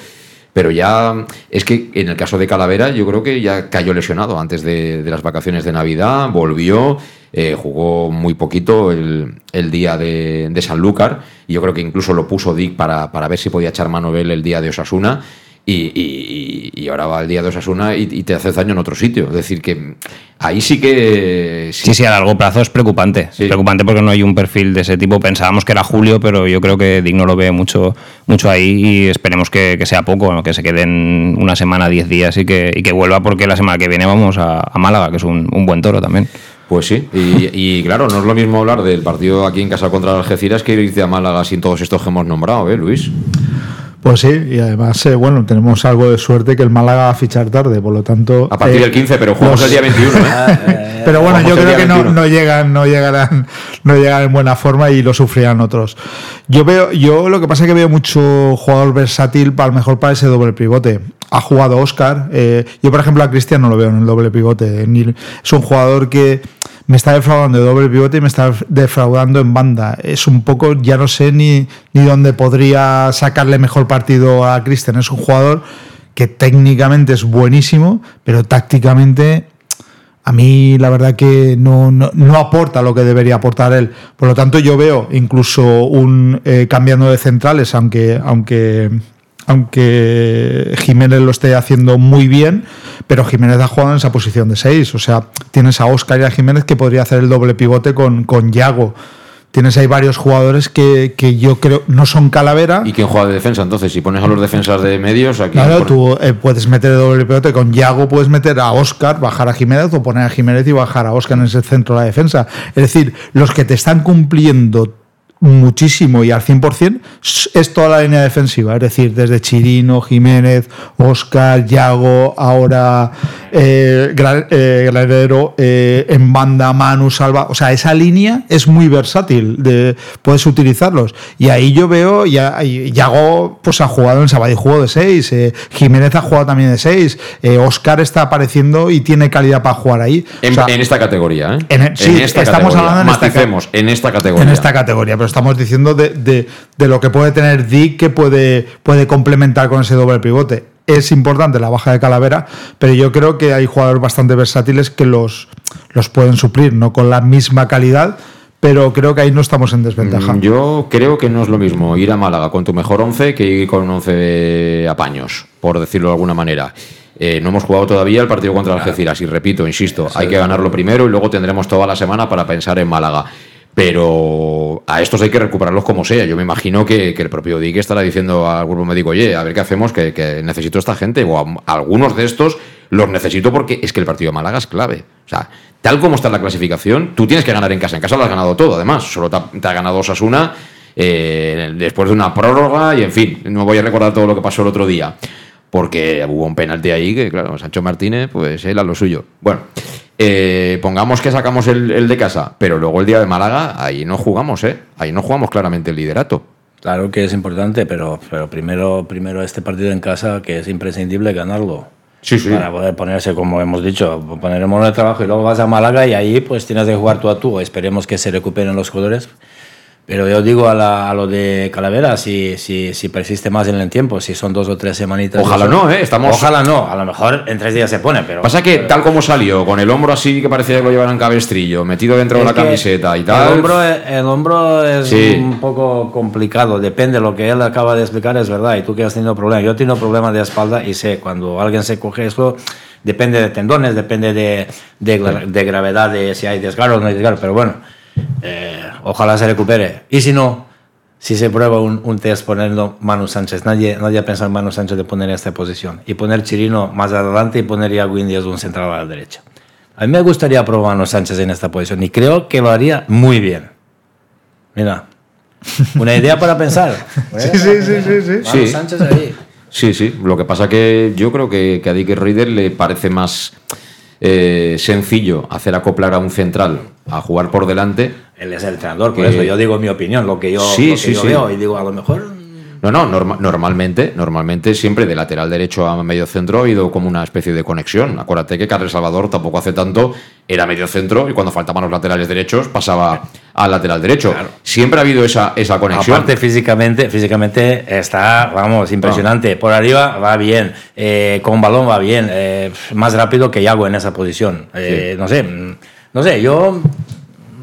Speaker 1: Pero ya es que en el caso de Calavera, yo creo que ya cayó lesionado antes de, las vacaciones de Navidad, volvió, eh, jugó muy poquito el, el día de, de Sanlúcar, y yo creo que incluso lo puso Dick para, para ver si podía echar mano él el día de Osasuna. Y, y- y ahora va el día de Osasuna y, y te hace daño en otro sitio. Es decir, que ahí sí que.
Speaker 4: Sí, sí, a largo plazo es preocupante. Es preocupante porque no hay un perfil de ese tipo. Pensábamos que era Julio, pero yo creo que Digno lo ve mucho, mucho ahí y esperemos que, que sea poco, que se queden una semana, diez días y que, y que vuelva porque la semana que viene vamos a, a Málaga, que es un, un buen toro también.
Speaker 1: Pues sí, y, y claro, no es lo mismo hablar del partido aquí en casa contra Algeciras que irte a Málaga sin todos estos que hemos nombrado, ¿eh, Luis?
Speaker 3: Pues sí, y además, eh, bueno, tenemos algo de suerte que el Málaga va a fichar tarde, por lo tanto.
Speaker 1: A partir
Speaker 3: eh,
Speaker 1: del 15, pero jugamos
Speaker 3: los-
Speaker 1: el día 21, ¿eh?
Speaker 3: Pero bueno, yo creo que no,
Speaker 1: 21.
Speaker 3: no llegan, no llegarán, no llegarán en buena forma y lo sufrirán otros. Yo veo, yo lo que pasa es que veo mucho jugador versátil para mejor para ese doble pivote. Ha jugado Oscar. eh, yo, por ejemplo, a Cristian no lo veo en el doble pivote. ni- es un jugador que me está defraudando de doble pivote y me está defraudando en banda. Es un poco, ya no sé ni, ni dónde podría sacarle mejor partido a Cristian. Es un jugador que técnicamente es buenísimo, pero tácticamente a mí la verdad que no, no, no aporta lo que debería aportar él. Por lo tanto, yo veo incluso un eh, cambiando de centrales, aunque, aunque, aunque Jiménez lo esté haciendo muy bien, pero Jiménez ha jugado en esa posición de 6. O sea, tienes a Oscar y a Jiménez que podría hacer el doble pivote con, con Yago. Tienes ahí varios jugadores que, que yo creo no son calavera.
Speaker 1: ¿Y quién juega de defensa? Entonces, si pones a los defensas de medios, aquí.
Speaker 3: Claro, tú eh, puedes meter el doble pivote con Yago, puedes meter a Oscar, bajar a Jiménez o poner a Jiménez y bajar a Oscar en ese centro de la defensa. Es decir, los que te están cumpliendo muchísimo y al 100% es toda la línea defensiva, es decir, desde Chirino, Jiménez, Oscar, Yago, ahora eh, eh, Granero, eh, en banda, Manu, Salva, o sea, esa línea es muy versátil, de, puedes utilizarlos. Y ahí yo veo, ya, Yago pues ha jugado en Sabadell, jugó de 6, Jiménez ha jugado también de 6, Oscar está apareciendo y tiene calidad para jugar ahí.
Speaker 1: En,
Speaker 3: O sea,
Speaker 1: en esta categoría, ¿eh?
Speaker 3: en- sí,
Speaker 1: esta
Speaker 3: estamos
Speaker 1: categoría.
Speaker 3: hablando en esta
Speaker 1: en esta categoría.
Speaker 3: en esta categoría, pero estamos diciendo de, de- de lo que puede tener Dick que puede, puede complementar con ese doble pivote. Es importante la baja de Calavera, pero yo creo que hay jugadores bastante versátiles que los, los pueden suplir, no con la misma calidad, pero creo que ahí no estamos en desventaja.
Speaker 1: Mm, Yo creo que no es lo mismo ir a Málaga con tu mejor 11 que ir con 11 apaños, por decirlo de alguna manera. Eh, no hemos jugado todavía el partido contra el Algeciras y repito, insisto, hay que ganarlo primero y luego tendremos toda la semana para pensar en Málaga. Pero a estos hay que recuperarlos como sea. Yo me imagino que, que el propio Dick estará diciendo al grupo médico, oye, a ver qué hacemos, que, necesito a esta gente. O a, algunos de estos los necesito porque es que el partido de Málaga es clave. O sea, tal como está la clasificación, tú tienes que ganar en casa. En casa lo has ganado todo, además. Solo te ha, te ha ganado Osasuna eh, después de una prórroga y, en fin, no voy a recordar todo lo que pasó el otro día. Porque hubo un penalti ahí que, claro, Sancho Martínez, pues él a lo suyo. Bueno, eh, pongamos que sacamos el, el de casa, pero luego el día de Málaga, ahí no jugamos, ¿eh? Ahí no jugamos claramente el liderato.
Speaker 2: Claro que es importante, pero, pero primero, primero este partido en casa, que es imprescindible ganarlo.
Speaker 1: Sí, sí.
Speaker 2: Para poder ponerse, como hemos dicho, poner en mono de trabajo y luego vas a Málaga y ahí pues tienes que jugar tú a tú. Esperemos que se recuperen los colores. Pero yo digo a, la- a lo de Calavera, si, si, si persiste más en el tiempo, si son dos o tres semanitas.
Speaker 1: Ojalá
Speaker 2: eso-
Speaker 1: no, ¿eh? Estamos-
Speaker 2: Ojalá no, a lo mejor en tres días se pone, pero.
Speaker 1: Pasa que tal como salió, con el hombro así que parecía que lo llevaran cabestrillo, metido dentro de la camiseta y tal.
Speaker 2: El hombro, el hombro es
Speaker 1: Sí.
Speaker 2: un poco complicado, depende de lo que él acaba de explicar, es verdad. Y tú que has tenido problemas. Yo he tenido problemas de espalda y sé, cuando alguien se coge eso, depende de tendones, depende de, de gravedad, de si hay desgarro o no hay desgarro. Pero bueno, eh, ojalá se recupere. Y si no, si se prueba un, un test poniendo Manu Sánchez, nadie, nadie ha pensado en Manu Sánchez de poner en esta posición. Y poner Chirino más adelante y poner Iago Indias un central a la derecha. A mí me gustaría probar a Manu Sánchez en esta posición y creo que lo haría muy bien. Mira, una idea para pensar.
Speaker 3: Sí, sí, sí, sí, sí.
Speaker 2: Manu
Speaker 1: Sí.
Speaker 2: Sánchez ahí.
Speaker 1: Sí, sí. Lo que pasa que yo creo que, que a Dick Reader le parece más eh, sencillo hacer acoplar a un central a jugar por delante.
Speaker 2: Él es el entrenador, por
Speaker 1: Que-
Speaker 2: eso yo digo mi opinión, lo que yo,
Speaker 1: Sí,
Speaker 2: lo que
Speaker 1: sí,
Speaker 2: yo
Speaker 1: sí.
Speaker 2: veo. Y digo, a lo mejor
Speaker 1: No, no, norma- normalmente, normalmente siempre de lateral derecho a medio centro ha habido como una especie de conexión. Acuérdate que Carles Salvador tampoco hace tanto, era medio centro y cuando faltaban los laterales derechos pasaba al lateral derecho. Siempre ha habido esa, esa conexión.
Speaker 2: Aparte, físicamente, físicamente está, vamos, impresionante. Por arriba va bien, eh, con balón va bien, eh, más rápido que Yago en esa posición. Eh, No sé, no sé, yo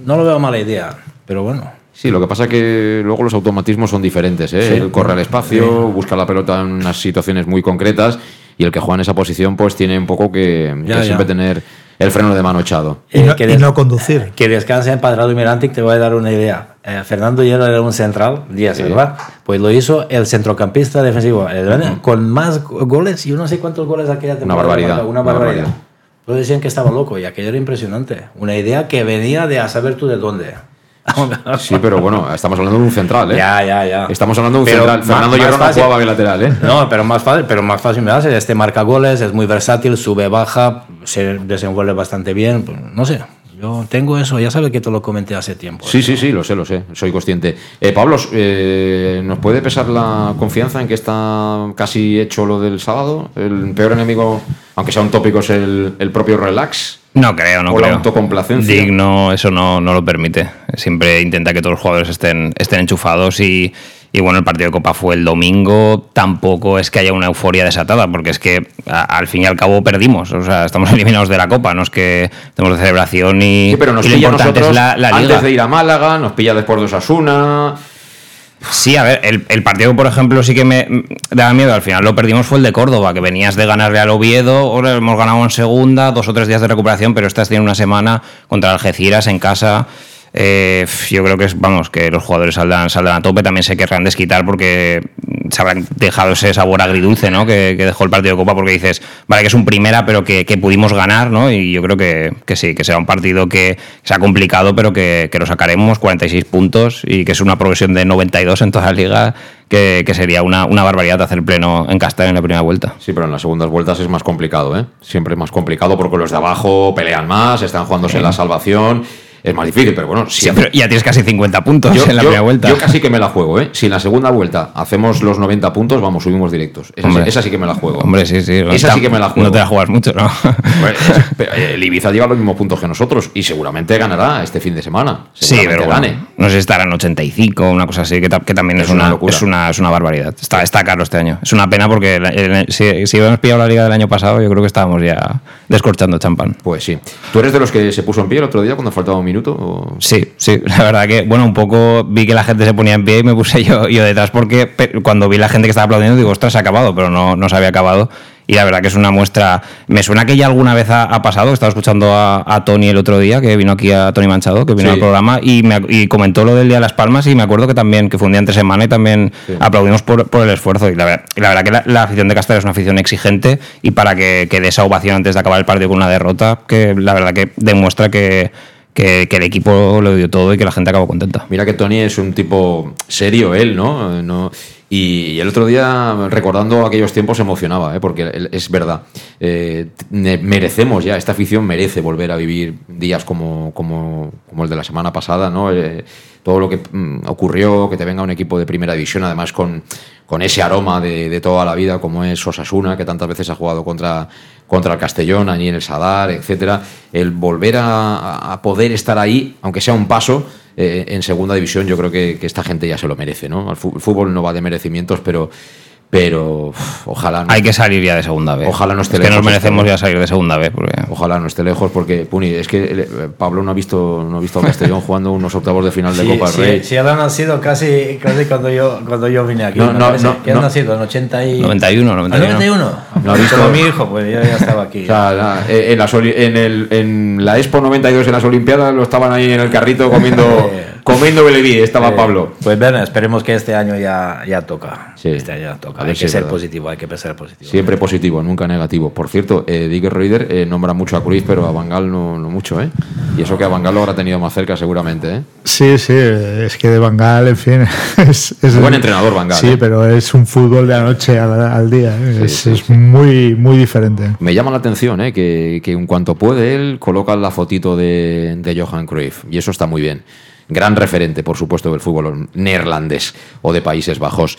Speaker 2: no lo veo mala idea, pero bueno.
Speaker 1: Sí, lo que pasa que luego los automatismos son diferentes. ¿eh?
Speaker 2: Sí.
Speaker 1: Él corre al espacio, busca la pelota en unas situaciones muy concretas y el que juega en esa posición pues tiene un poco que,
Speaker 2: Ya,
Speaker 1: que
Speaker 2: ya.
Speaker 1: siempre tener el freno de mano echado.
Speaker 3: Y no,
Speaker 2: Eh, que
Speaker 3: y no conducir.
Speaker 2: Que descanse en Padrado y Mirantic, te voy a dar una idea. Eh, Fernando Hierro era un central, 10,
Speaker 1: Sí.
Speaker 2: ¿verdad? Pues lo hizo el centrocampista defensivo, el- con más go- goles, yo no sé cuántos goles aquella temporada.
Speaker 1: barbaridad,
Speaker 2: marcó, Una
Speaker 1: una
Speaker 2: barbaridad. Todos decían que estaba loco y aquello era impresionante. Una idea que venía de a saber tú de dónde.
Speaker 1: Sí, pero bueno, estamos hablando de un central, ¿eh?
Speaker 2: Ya, ya, ya.
Speaker 1: Estamos hablando de un
Speaker 2: Pero
Speaker 1: central.
Speaker 2: más-
Speaker 1: Fernando
Speaker 2: fácil.
Speaker 1: jugaba de lateral, ¿eh?
Speaker 2: No, pero más fácil, pero más fácil me hace. Este marca goles, es muy versátil, sube, baja, se desenvuelve bastante bien. pues, no sé, yo tengo eso, ya sabes que te lo comenté hace tiempo.
Speaker 1: Sí, sí, sí, lo sé, lo sé, soy consciente. Eh, Pablo, eh, ¿nos puede pesar la confianza en que está casi hecho lo del sábado? El peor enemigo, aunque sea un tópico, es el, el propio relax.
Speaker 4: No creo, no
Speaker 1: O la
Speaker 4: creo.
Speaker 1: autocomplacencia.
Speaker 4: Dick no, eso no, no lo permite. Siempre intenta que todos los jugadores estén, estén enchufados y, y bueno, el partido de Copa fue el domingo. Tampoco es que haya una euforia desatada, porque es que a- al fin y al cabo perdimos. O sea, estamos eliminados de la Copa, no es que estemos de celebración y,
Speaker 1: Sí, pero nos
Speaker 4: y
Speaker 1: pilla nosotros
Speaker 4: es la, la liga.
Speaker 1: antes de ir a Málaga, nos pilla después de Osasuna.
Speaker 4: Sí, a ver, el, el partido, por ejemplo, sí que me daba miedo. Al final lo perdimos fue el de Córdoba, que venías de ganarle al Oviedo, ahora hemos ganado en segunda, dos o tres días de recuperación, pero estás tiene una semana contra Algeciras en casa. Eh, yo creo que es, vamos, que los jugadores saldrán, saldrán a tope, también se querrán desquitar porque se habrán dejado ese sabor agridulce, ¿no? Que, que dejó el partido de Copa, porque dices, vale, que es un primera, pero que, que pudimos ganar, ¿no? Y yo creo que, que sí, que será un partido que sea complicado, pero que, que lo sacaremos, 46 puntos, y que es una progresión de 92 en toda la liga, que, que sería una, una barbaridad hacer pleno en Castellón en la primera vuelta.
Speaker 1: Sí, pero en las segundas vueltas es más complicado, ¿eh? Siempre es más complicado porque los de abajo pelean más, están jugándose en la salvación. Es más difícil, pero bueno,
Speaker 4: Siempre, ya tienes casi 50 puntos
Speaker 1: Yo,
Speaker 4: en la
Speaker 1: yo-
Speaker 4: primera vuelta.
Speaker 1: yo casi que me la juego, ¿eh? Si en la segunda vuelta hacemos los 90 puntos, vamos, subimos directos. Esa, sí,
Speaker 4: Hombre.
Speaker 1: esa sí que me la juego.
Speaker 4: Hombre, sí, sí.
Speaker 1: Esa sí que me la juego.
Speaker 4: No te la juegas mucho, ¿no?
Speaker 1: Pues, es- pero, eh, el Ibiza lleva los mismos puntos que nosotros y seguramente ganará este fin de semana.
Speaker 4: Sí, pero
Speaker 1: gane.
Speaker 4: bueno, no sé si estará en 85 una cosa así, que, ta- que también es,
Speaker 1: Es una
Speaker 4: una, es, una, es una barbaridad. Está, está caro este año. Es una pena porque el- si, si hubiéramos pillado la liga del año pasado, yo creo que estábamos ya descorchando champán.
Speaker 1: Pues sí. ¿Tú eres de los que se puso en pie el otro día cuando faltaba un minuto? O-
Speaker 4: Sí, sí, la verdad que, bueno, un poco vi que la gente se ponía en pie y me puse yo, yo detrás porque cuando vi la gente que estaba aplaudiendo digo, ostras, se ha acabado, pero no, no se había acabado. Y la verdad que es una muestra. Me suena que ya alguna vez ha, ha pasado. Estaba escuchando a, a Tony el otro día, que vino aquí a Tony Manchado, que vino
Speaker 1: Sí.
Speaker 4: al programa y, me, y comentó lo del Día de las Palmas. Y me acuerdo que también, que fue un día entre semana y también aplaudimos por, por el esfuerzo. Y la, ver- y la verdad que la, la afición de Castellón es una afición exigente y para que, que dé esa ovación antes de acabar el partido con una derrota, que la verdad que demuestra que, que, que el equipo lo dio todo y que la gente acabó contenta.
Speaker 1: Mira que Tony es un tipo serio, él, ¿no? y el otro día, recordando aquellos tiempos, emocionaba, ¿eh? porque es verdad. Eh, merecemos ya, esta afición merece volver a vivir días como, como, como el de la semana pasada, ¿no? Eh, todo lo que mm, ocurrió, que te venga un equipo de primera división, además con, con ese aroma de, toda la vida, como es Osasuna, que tantas veces ha jugado contra, contra el Castellón, allí en el Sadar, etcétera. El volver a, a poder estar ahí, aunque sea un paso, eh, en segunda división, yo creo que, que esta gente ya se lo merece, ¿no? El fútbol no va de merecimientos, pero, pero uf, ojalá no,
Speaker 4: Hay que salir ya de segunda vez.
Speaker 1: Ojalá no esté
Speaker 4: Es que
Speaker 1: lejos
Speaker 4: nos merecemos ya salir de segunda vez. Porque...
Speaker 1: ojalá no esté lejos, porque Puni, es que eh, Pablo no ha visto, no ha visto a Castellón jugando unos octavos de final de
Speaker 2: Sí,
Speaker 1: Copa del
Speaker 2: sí,
Speaker 1: Rey.
Speaker 2: sí, él ha nacido casi, casi cuando, yo, cuando yo vine aquí.
Speaker 1: No, no, no,
Speaker 2: ¿Qué has
Speaker 1: no.
Speaker 2: nacido? ¿En 80 y...
Speaker 4: 91,
Speaker 2: ¿Ah,
Speaker 4: 91.
Speaker 2: 91?
Speaker 1: No ha visto-
Speaker 2: Como mi hijo, pues yo ya estaba aquí.
Speaker 1: O sea, la- eh, en, las oli- en, el, en la Expo 92 en las Olimpiadas lo estaban ahí en el carrito comiendo comiendo Beleví estaba
Speaker 2: Eh,
Speaker 1: Pablo.
Speaker 2: Pues bueno, esperemos que este año ya, ya toca.
Speaker 1: Sí.
Speaker 2: Este año ya toca. Hay que ser
Speaker 1: verdad.
Speaker 2: positivo, hay que ser positivo.
Speaker 1: Siempre positivo, nunca negativo. Por cierto, eh, Dick Reuter eh, nombra mucho a Cruz, pero a Bangal no, no mucho, ¿eh? Y eso que a Bangal lo habrá tenido más cerca seguramente, ¿eh?
Speaker 3: Sí, sí, es que de Bangal, en fin, es, es
Speaker 1: Buen entrenador, Van Gaal,
Speaker 3: Sí,
Speaker 1: ¿eh?
Speaker 3: pero es un fútbol de la noche al, al día, ¿eh? es, es muy, muy diferente.
Speaker 1: Me llama la atención ¿eh? que, que en cuanto puede él coloca la fotito de, de Johan Cruyff y eso está muy bien. Gran referente, por supuesto, del fútbol neerlandés o de Países Bajos.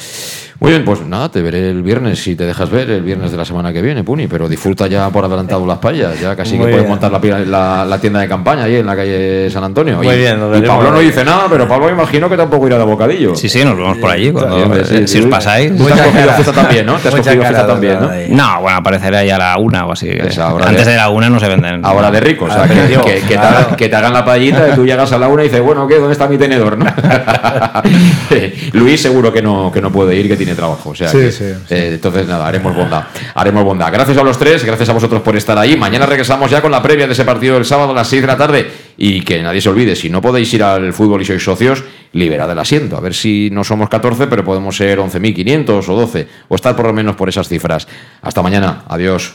Speaker 1: Muy bien, pues nada, te veré el viernes si te dejas ver el viernes de la semana que viene, Puni, pero disfruta ya por adelantado las payas, ya casi
Speaker 2: Muy
Speaker 1: que puedes montar la, la- la tienda de campaña ahí en la calle San Antonio.
Speaker 2: Muy
Speaker 1: y,
Speaker 2: bien, lo
Speaker 1: y. Pablo no dice nada, pero Pablo me imagino que tampoco irá de bocadillo.
Speaker 4: Sí, sí, nos vemos por allí. cuando-
Speaker 1: Sí, hombre, sí,
Speaker 4: si
Speaker 1: sí.
Speaker 4: os pasáis.
Speaker 1: Te has cogido fiesta también, ¿no? Te has
Speaker 2: Mucha
Speaker 1: cogido fiesta también, ¿no?
Speaker 4: No, bueno, aparecerá ya a la una o así.
Speaker 1: Hora
Speaker 4: Antes
Speaker 1: de-
Speaker 4: de la una no se venden.
Speaker 1: Ahora de rico, o sea, que,
Speaker 2: Dios,
Speaker 1: que- que te hagan, que te hagan la payita y tú llegas a la una y dices, bueno, ¿qué? ¿Dónde está mi tenedor? ¿no? Luis seguro que no, que no puede ir, que tiene trabajo. O sea,
Speaker 3: Sí,
Speaker 1: que,
Speaker 3: sí, sí.
Speaker 1: eh, entonces nada, haremos bondad. Haremos bondad. Gracias a los tres, gracias a vosotros por estar ahí. Mañana regresamos ya con la previa de ese partido del sábado a las 6 de la tarde. Y que nadie se olvide, si no podéis ir al fútbol y sois socios, liberad el asiento. A ver si no somos 14, pero podemos ser 11.500 o 12, o estar por lo menos por esas cifras. Hasta mañana. Adiós.